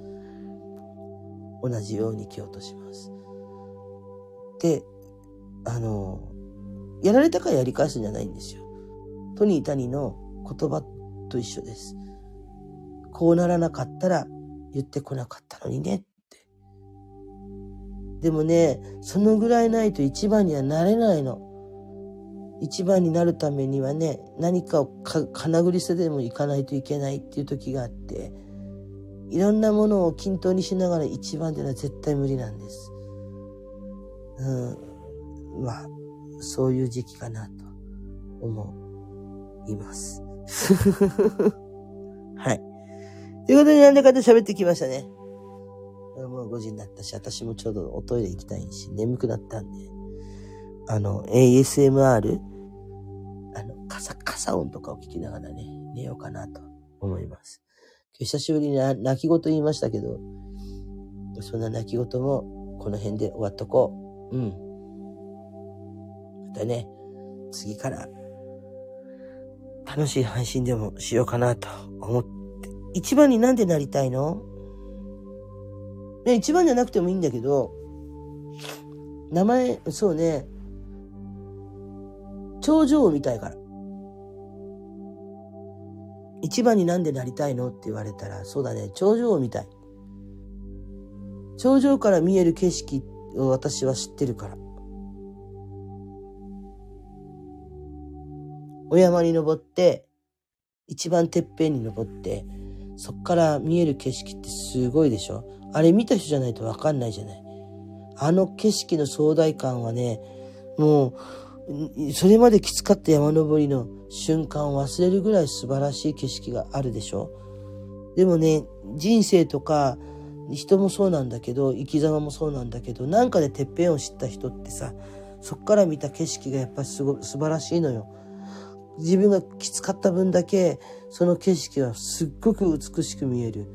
同じように蹴落とします。で、あの、やられたからやり返すんじゃないんですよ。トニー・タニの言葉と一緒です。こうならなかったら言ってこなかったのにねって。でもね、そのぐらいないと一番にはなれないの。一番になるためにはね、何かをか、かなぐり捨てでもいかないといけないっていう時があって、いろんなものを均等にしながら一番っていうのは絶対無理なんです。うん。まあ、そういう時期かなと思います。*laughs* はい。ということで、なんだかんだ喋ってきましたね。もう5時になったし、私もちょうどおトイレ行きたいし、眠くなったんで、あの、ASMR、あの、カサカサ音とかを聞きながらね、寝ようかなと思います。今日久しぶりに泣き言言いましたけど、そんな泣き言もこの辺で終わっとこう。うん。またね、次から楽しい配信でもしようかなと思って。一番になんでなりたいの？ね、一番じゃなくてもいいんだけど、名前、そうね、頂上を見たいから。一番になんでなりたいのって言われたら、そうだね、頂上を見たい。頂上から見える景色を私は知ってるから。お山に登って、一番てっぺんに登って、そっから見える景色ってすごいでしょあれ見た人じゃないとわかんないじゃない。あの景色の壮大感はね、もう、それまできつかった山登りの瞬間を忘れるぐらい素晴らしい景色があるでしょでもね、人生とか人もそうなんだけど、生き様もそうなんだけど、なんかでてっぺんを知った人ってさ、そっから見た景色がやっぱりすご素晴らしいのよ。自分がきつかった分だけ、その景色はすっごく美しく見える。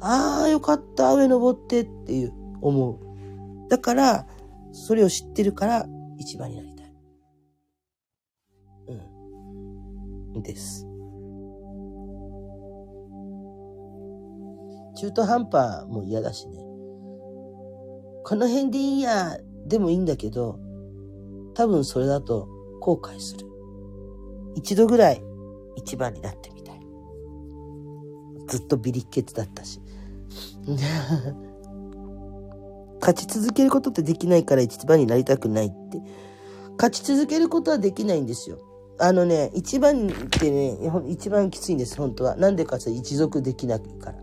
ああ、よかった、上登ってっていう思う。だから、それを知ってるから一番になりたい。うん。です。中途半端も嫌だしね。この辺でいいや、でもいいんだけど、多分それだと後悔する。一度ぐらい一番になってみたい。ずっとビリッケツだったし。*laughs* 勝ち続けることってできないから一番になりたくないって。勝ち続けることはできないんですよ。あのね、一番ってね、一番きついんです、本当は。なんでかって一族できないから。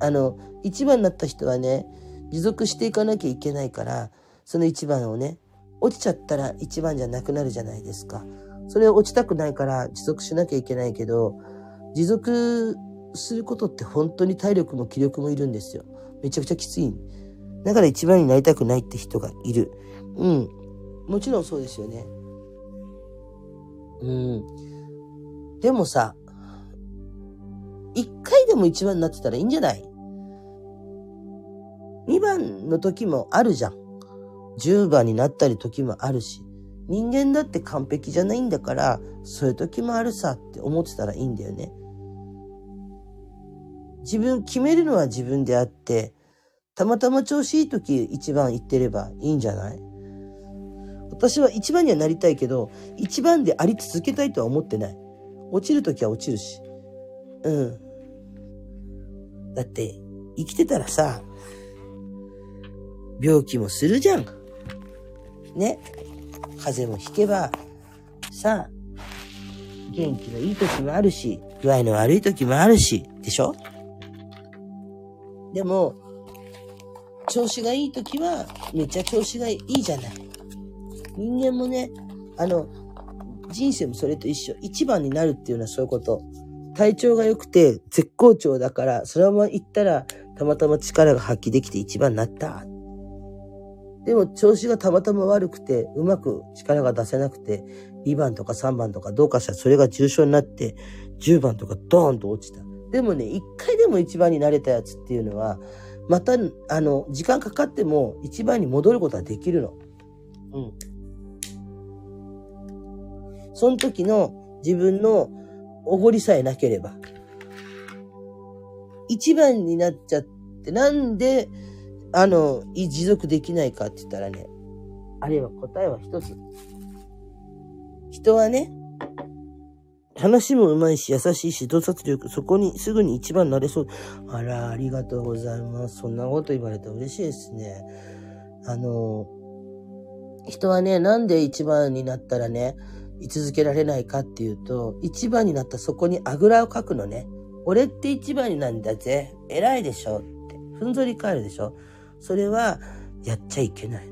あの、一番になった人はね、持続していかなきゃいけないから、その一番をね、落ちちゃったら一番じゃなくなるじゃないですか。それを落ちたくないから持続しなきゃいけないけど、持続することって本当に体力も気力もいるんですよ。めちゃくちゃきつい。だから一番になりたくないって人がいる。うん。もちろんそうですよね。うん。でもさ、一回でも一番になってたらいいんじゃない？二番の時もあるじゃん。十番になったり時もあるし。人間だって完璧じゃないんだから、そういう時もあるさって思ってたらいいんだよね。自分決めるのは自分であって、たまたま調子いい時一番行ってればいいんじゃない？私は一番にはなりたいけど、一番であり続けたいとは思ってない。落ちる時は落ちるし。うん。だって、生きてたらさ、病気もするじゃん。ね？風邪もひけば、さあ、元気のいい時もあるし、具合の悪い時もあるし、でしょ？でも、調子がいい時は、めっちゃ調子がいいじゃない。人間もね、あの、人生もそれと一緒。一番になるっていうのはそういうこと。体調が良くて絶好調だから、そのまま行ったら、たまたま力が発揮できて一番になった。でも調子がたまたま悪くて、うまく力が出せなくて、2番とか3番とかどうかしたらそれが重症になって、10番とかドーンと落ちた。でもね、1回でも1番になれたやつっていうのは、また、あの、時間かかっても1番に戻ることはできるの。うん。その時の自分のおごりさえなければ。1番になっちゃって、なんであの、持続できないかって言ったらね、あれは答えは一つ。人はね、話もうまいし、優しいし、洞察力、そこにすぐに一番なれそう。あら、ありがとうございます。そんなこと言われたら嬉しいですね。あの、人はね、なんで一番になったらね、居続けられないかっていうと、一番になったそこにあぐらをかくのね。俺って一番になんだぜ。偉いでしょって。ふんぞり返るでしょ。それは、やっちゃいけない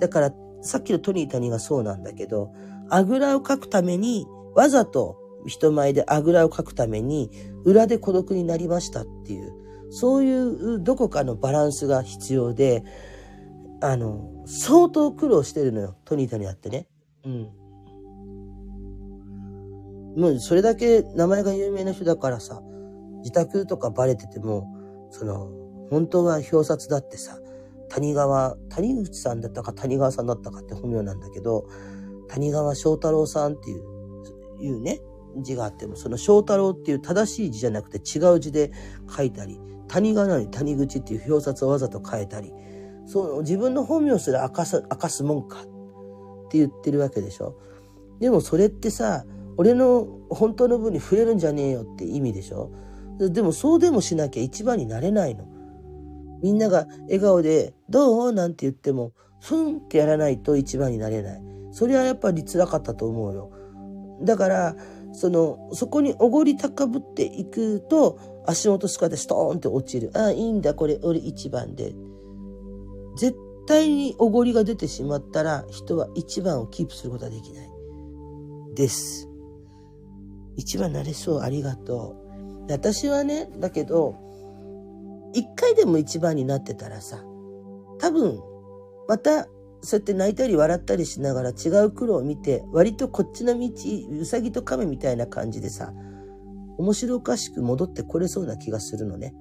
だから、さっきのトニー谷がそうなんだけど、あぐらをかくために、わざと人前であぐらをかくために、裏で孤独になりましたっていう、そういうどこかのバランスが必要で、あの、相当苦労してるのよ。トニータにあってね。うん。もうそれだけ名前が有名な人だからさ、自宅とかバレてても、その、本当は表札だってさ、谷川、谷口さんだったか谷川さんだったかって本名なんだけど、谷川翔太郎さんっていう、いうね、字があっても、その翔太郎っていう正しい字じゃなくて違う字で書いたり、谷川なのに谷口っていう表札をわざと変えたり、そう、自分の本名すら明かす、明かすもんかって言ってるわけでしょ。でもそれってさ、俺の本当の分に触れるんじゃねえよって意味でしょ。でもそうでもしなきゃ一番になれないの。みんなが笑顔で、どう？なんて言っても、ふんってやらないと一番になれない。それはやっぱり辛かったと思うよ。だから、その、そこにおごり高ぶっていくと、足元すかでストーンって落ちる。ああ、いいんだ、これ、俺一番で。絶対におごりが出てしまったら、人は一番をキープすることはできない。です。一番なれそう、ありがとう。私はね、だけど、一回でも一番になってたらさ、多分、また、そうやって泣いたり笑ったりしながら違う苦労を見て、割とこっちの道、うさぎと亀みたいな感じでさ、面白おかしく戻ってこれそうな気がするのね。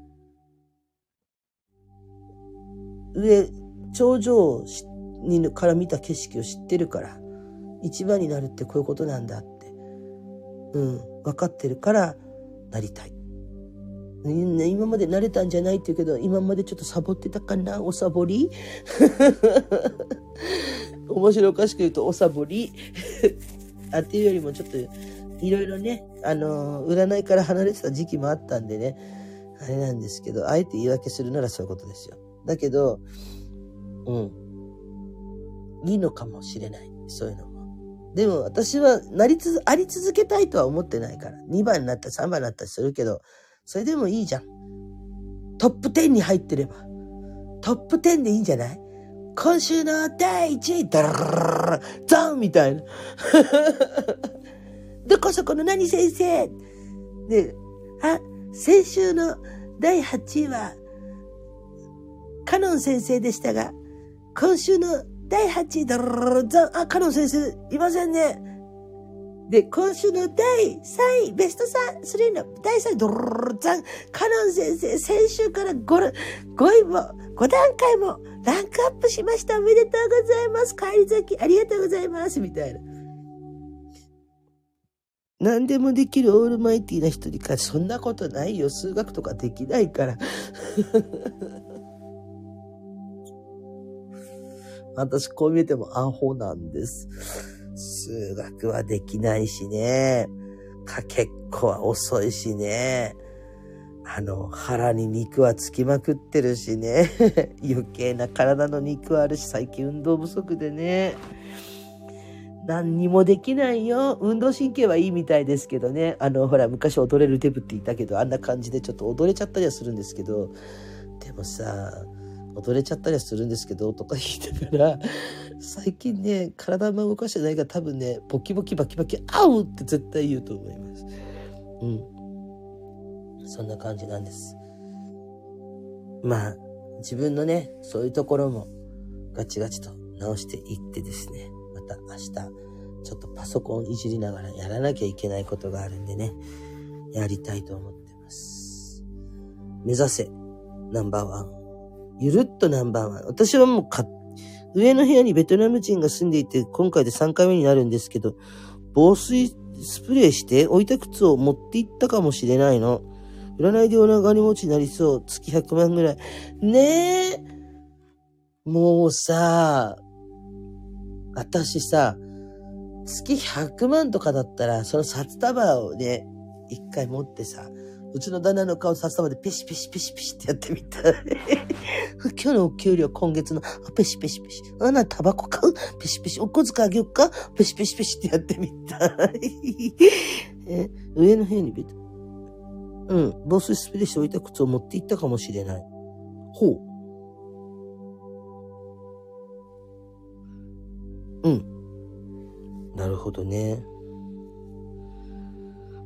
上、頂上にから見た景色を知ってるから、一番になるってこういうことなんだって、うん、分かってるからなりたい。今まで慣れたんじゃないって言うけど、今までちょっとサボってたかな？おサボり？*laughs* 面白おかしく言うとおサボり？*laughs* あっていうよりもちょっといろいろね、あの占いから離れてた時期もあったんでね、あれなんですけど、あえて言い訳するならそういうことですよ。だけど、うん。いいのかもしれない。そういうのも。でも私はなりつ、あり続けたいとは思ってないから。2番になったり3番になったりするけど、それでもいいじゃん。トップ10に入ってれば。トップ10でいいんじゃない？今週の第1位、ダラララザンみたいな。どこそこの何先生で、あ、先週の第8位は、カノン先生でしたが、今週の第8位、ダラララザン、あ、カノン先生、いませんね。で、今週の第3位、ベスト3の第3位、ドルルザン、カノン先生、先週から 5, 5位も、5段階もランクアップしました。おめでとうございます。帰り咲き、ありがとうございます。みたいな。何でもできるオールマイティな人にか、そんなことないよ。数学とかできないから。*laughs* 私、こう見えてもアホなんです。数学はできないしね。かけっこは遅いしね。あの、腹に肉はつきまくってるしね。*laughs* 余計な体の肉はあるし、最近運動不足でね。何にもできないよ。運動神経はいいみたいですけどね。あの、ほら、昔踊れるデブって言ったけど、あんな感じでちょっと踊れちゃったりはするんですけど、でもさ、踊れちゃったりはするんですけど、とか言いながら、*laughs* 最近ね、体も動かしてないから多分ね、ボキボキバキバキ、あうって絶対言うと思います。うん。そんな感じなんです。まあ、自分のね、そういうところもガチガチと直していってですね、また明日、ちょっとパソコンいじりながらやらなきゃいけないことがあるんでね、やりたいと思ってます。目指せ、ナンバーワン。ゆるっとナンバーワン。私はもうか、上の部屋にベトナム人が住んでいて、今回で3回目になるんですけど、防水スプレーして置いた靴を持って行ったかもしれないの。占いでお長に持ちになりそう。月100万ぐらい。ねえ。もうさ、私さ、月100万とかだったら、その札束をね、一回持ってさ、うちの旦那の顔さっさまでペシペシペシペシってやってみたい。今日のお給料今月の、ペシペシペシ。あな、タバコ買う？ペシペシ。お小遣いあげよっか？ペシペシペシってやってみたい。*laughs* え、上の部屋にベト。うん、防水スプレーして置いた靴を持って行ったかもしれない。ほう。うん。なるほどね。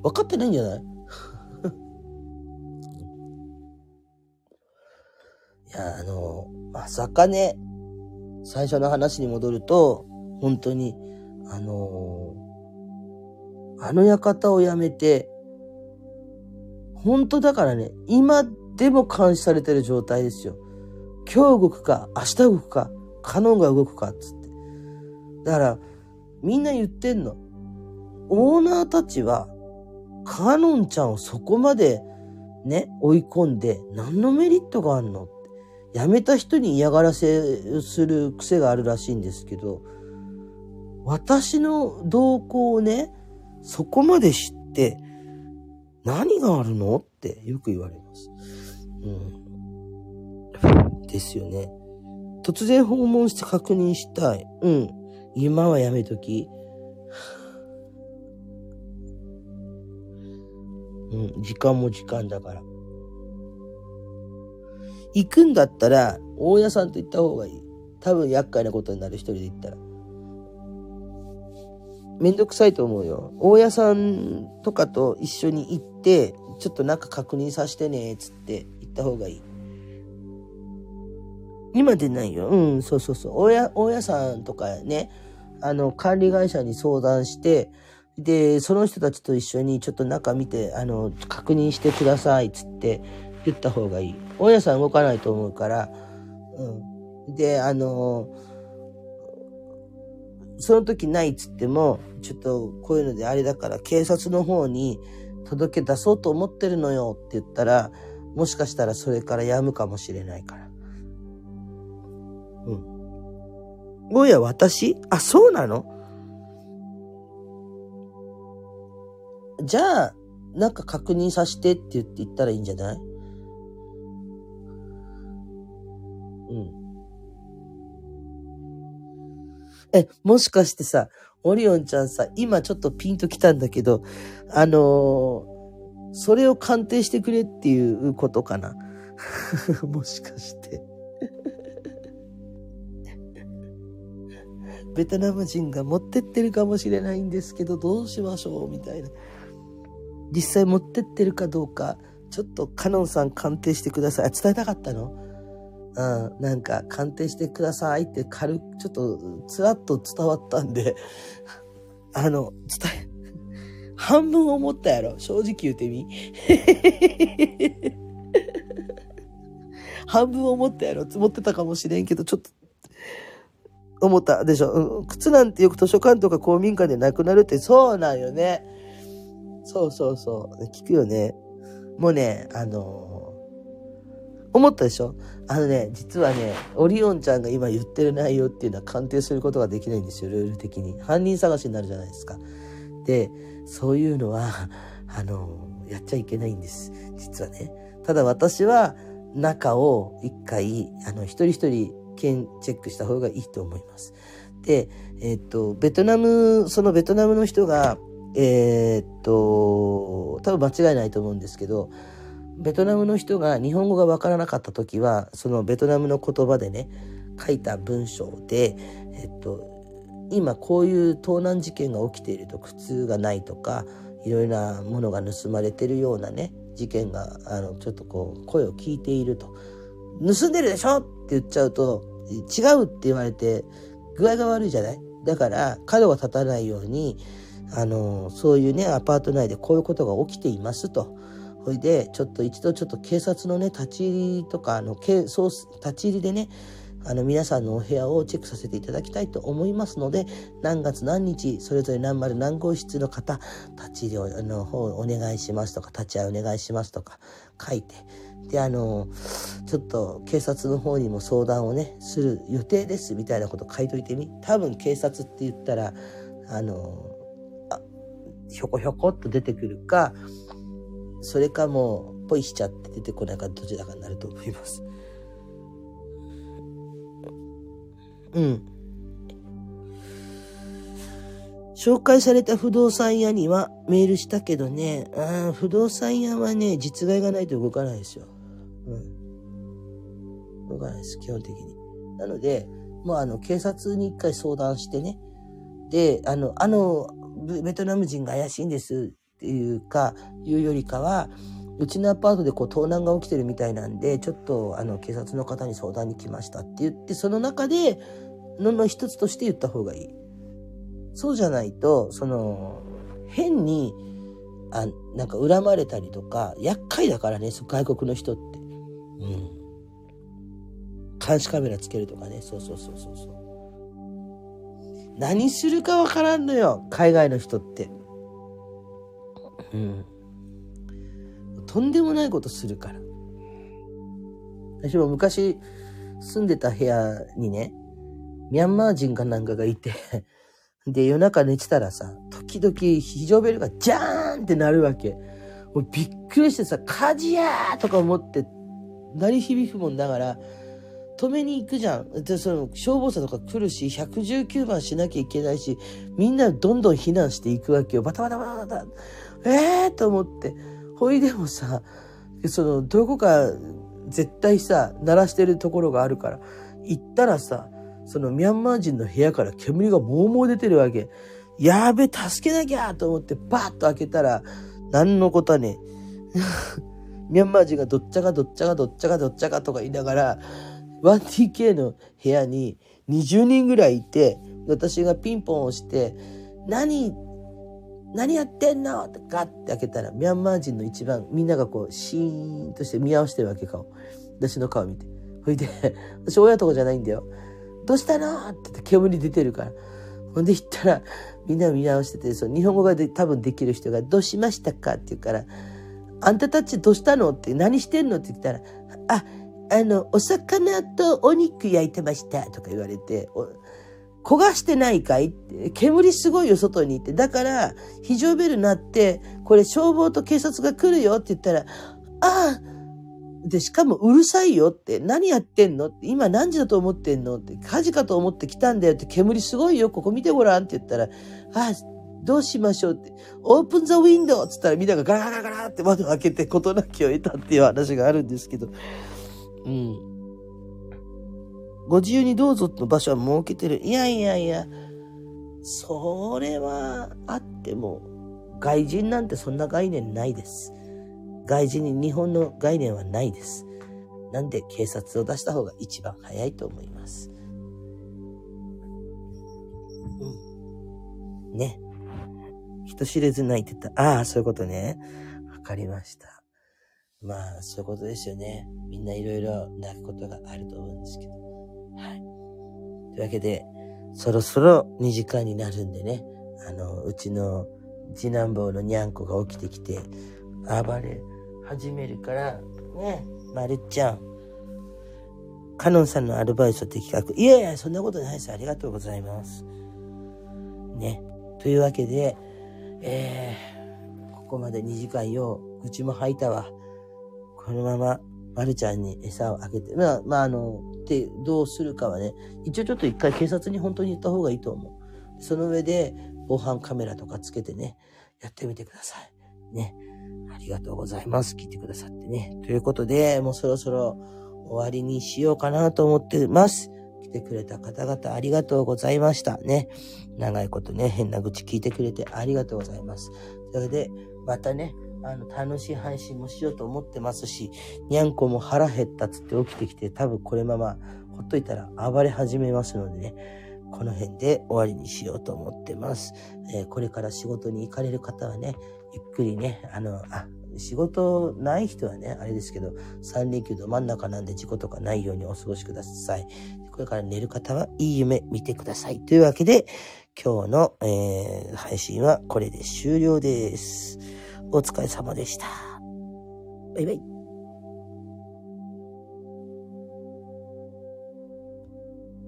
分かってないんじゃない？いや、あの、まさかね、最初の話に戻ると、本当に、あのあの館を辞めて、本当だからね、今でも監視されてる状態ですよ。今日動くか、明日動くか、カノンが動くか、つって。だから、みんな言ってんの。オーナーたちは、カノンちゃんをそこまでね、追い込んで、何のメリットがあんの。辞めた人に嫌がらせする癖があるらしいんですけど、私の動向をね、そこまで知って、何があるのってよく言われます。うん。ですよね。突然訪問して確認したい。うん。今はやめとき。うん、時間も時間だから。行くんだったら、大家さんと行った方がいい。多分厄介なことになる一人で行ったら。めんどくさいと思うよ。大家さんとかと一緒に行って、ちょっと中確認させてね、つって行った方がいい。今でないよ。うん、そうそうそう。大家、大家さんとかね、あの、管理会社に相談して、で、その人たちと一緒にちょっと中見て、あの、確認してください、つって言った方がいい。大家さん動かないと思うから、うん。で、あの、その時ないっつっても、ちょっとこういうのであれだから警察の方に届け出そうと思ってるのよって言ったら、もしかしたらそれからやむかもしれないから。うん。おや、私？あ、そうなの？じゃあ、なんか確認させてって言って言ったらいいんじゃない？うん。え、もしかしてさ、オリオンちゃんさ、今ちょっとピンときたんだけど、あのー、それを鑑定してくれっていうことかな？*laughs* もしかして *laughs* ベトナム人が持ってってるかもしれないんですけど、どうしましょうみたいな。実際持ってってるかどうか、ちょっとカノンさん鑑定してください。伝えたかったの？うん、なんか鑑定してくださいって軽く、ちょっとつらっと伝わったんで、*laughs* あの、伝え、半分思ったやろ。正直言うてみ。*laughs* 半分思ったやろ。積もってたかもしれんけど、ちょっと、思ったでしょ。うん、靴なんてよく図書館とか公民館でなくなるってそうなんよね。そうそうそう。聞くよね。もうね、あのー思ったでしょ？あのね、実はね、オリオンちゃんが今言ってる内容っていうのは鑑定することができないんですよ、ルール的に。犯人探しになるじゃないですか。で、そういうのは、*laughs* あの、やっちゃいけないんです。実はね。ただ私は、中を一回、あの、一人一人、検チェックした方がいいと思います。で、えっ、と、ベトナム、そのベトナムの人が、えっと、多分間違いないと思うんですけど、ベトナムの人が日本語がわからなかった時は、そのベトナムの言葉でね、書いた文章で、えっと、今こういう盗難事件が起きていると靴がないとか、いろいろなものが盗まれてるようなね、事件が、あの、ちょっとこう、声を聞いていると。盗んでるでしょ？って言っちゃうと、違うって言われて、具合が悪いじゃない？だから、角が立たないように、あの、そういうね、アパート内でこういうことが起きていますと。ほいで、ちょっと一度ちょっと警察のね、立ち入りとか、あの、そう立ち入りでね、あの、皆さんのお部屋をチェックさせていただきたいと思いますので、何月何日、それぞれ何丸何号室の方、立ち入りの方お願いしますとか、立ち会いお願いしますとか書いて、で、あの、ちょっと警察の方にも相談をね、する予定ですみたいなこと書いといてみ。多分警察って言ったら、あの、あひょこひょこっと出てくるか、それかもう、ポイしちゃって出てこないかどちらかになると思います。うん。紹介された不動産屋にはメールしたけどね、あ不動産屋はね、実害がないと動かないですよ。うん。動かないです、基本的に。なので、もうあの、警察に一回相談してね。で、あの、あの、ベトナム人が怪しいんですっていうか、いうよりかは、うちのアパートでこう盗難が起きてるみたいなんで、ちょっとあの警察の方に相談に来ましたって言って、その中でのの一つとして言った方がいい。そうじゃないと、その、変に、あ、なんか恨まれたりとか、厄介だからね、外国の人って。うん。監視カメラつけるとかね、そうそうそうそうそう。何するかわからんのよ、海外の人って。うん。とんでもないことするから。私も昔住んでた部屋にね、ミャンマー人かなんかがいて *laughs* で、夜中寝てたらさ、時々非常ベルがジャーンってなるわけ。もうびっくりしてさ、火事やーとか思って、鳴り響くもんだから、止めに行くじゃん。で、その、消防車とか来るし、119番しなきゃいけないし、みんなどんどん避難していくわけよ。バタバタバタバタ。えーと思って。ほいでもさ、その、どこか絶対さ、鳴らしてるところがあるから、行ったらさ、そのミャンマー人の部屋から煙がもうもう出てるわけ。やべ、助けなきゃと思ってバーッと開けたら、何のことはね、*laughs* ミャンマー人がどっちゃかどっちゃかどっちゃかどっちゃかとか言いながら、1DK の部屋に20人ぐらいいて、私がピンポン押して、何何やってんの？ってガッて開けたら、ミャンマー人の一番、みんながこう、シーンとして見合わせてるわけ、顔。私の顔見て。ほいで、*laughs* 私親とかじゃないんだよ。どうしたの？って言って煙出てるから。ほんで言ったら、みんな見直してて、その日本語がで多分できる人が、どうしましたか？って言うから、あんたたちどうしたの？って何してんの？って言ったら、あ、あの、お魚とお肉焼いてましたとか言われて、焦がしてないかい？煙すごいよ、外にって。だから、非常ベル鳴って、これ消防と警察が来るよって言ったら、ああ、で、しかもうるさいよって、何やってんの、今何時だと思ってんの？って、火事かと思って来たんだよって、煙すごいよ、ここ見てごらんって言ったら、ああ、どうしましょうって、オープンザウィンドウって言ったらみんながガラガラガラって窓開けて事なきを得たっていう話があるんですけど、うん。ご自由にどうぞの場所は設けてる。いやいやいや、それはあっても、外人なんてそんな概念ないです。外人に日本の概念はないです。なんで警察を出した方が一番早いと思います。うん。ね。人知れず泣いてた。ああ、そういうことね。わかりました。まあ、そういうことですよね。みんないろいろ泣くことがあると思うんですけど。はい。というわけで、そろそろ2時間になるんでね、あの、うちの次男坊のにゃんこが起きてきて、暴れ始めるから、ね、まるちゃん、カノンさんのアルバイト的確。いやいや、そんなことないです。ありがとうございます。ね。というわけで、えー、ここまで2時間よ、うちも吐いたわ。このまままるちゃんに餌をあげて、まあ、まあ、あの、で、どうするかはね、一応ちょっと一回警察に本当に言った方がいいと思う。その上で、防犯カメラとかつけてね、やってみてください。ね。ありがとうございます。聞いてくださってね。ということで、もうそろそろ終わりにしようかなと思ってます。来てくれた方々ありがとうございました。ね。長いことね、変な愚痴聞いてくれてありがとうございます。それで、またね、あの、楽しい配信もしようと思ってますし、にゃんこも腹減ったっつって起きてきて、多分これままほっといたら暴れ始めますのでね、この辺で終わりにしようと思ってます。えー、これから仕事に行かれる方はね、ゆっくりね、あの、あ、仕事ない人はね、あれですけど、3連休ど真ん中なんで事故とかないようにお過ごしください。これから寝る方はいい夢見てください。というわけで、今日の、えー、配信はこれで終了です。お疲れ様でした。バイバイ。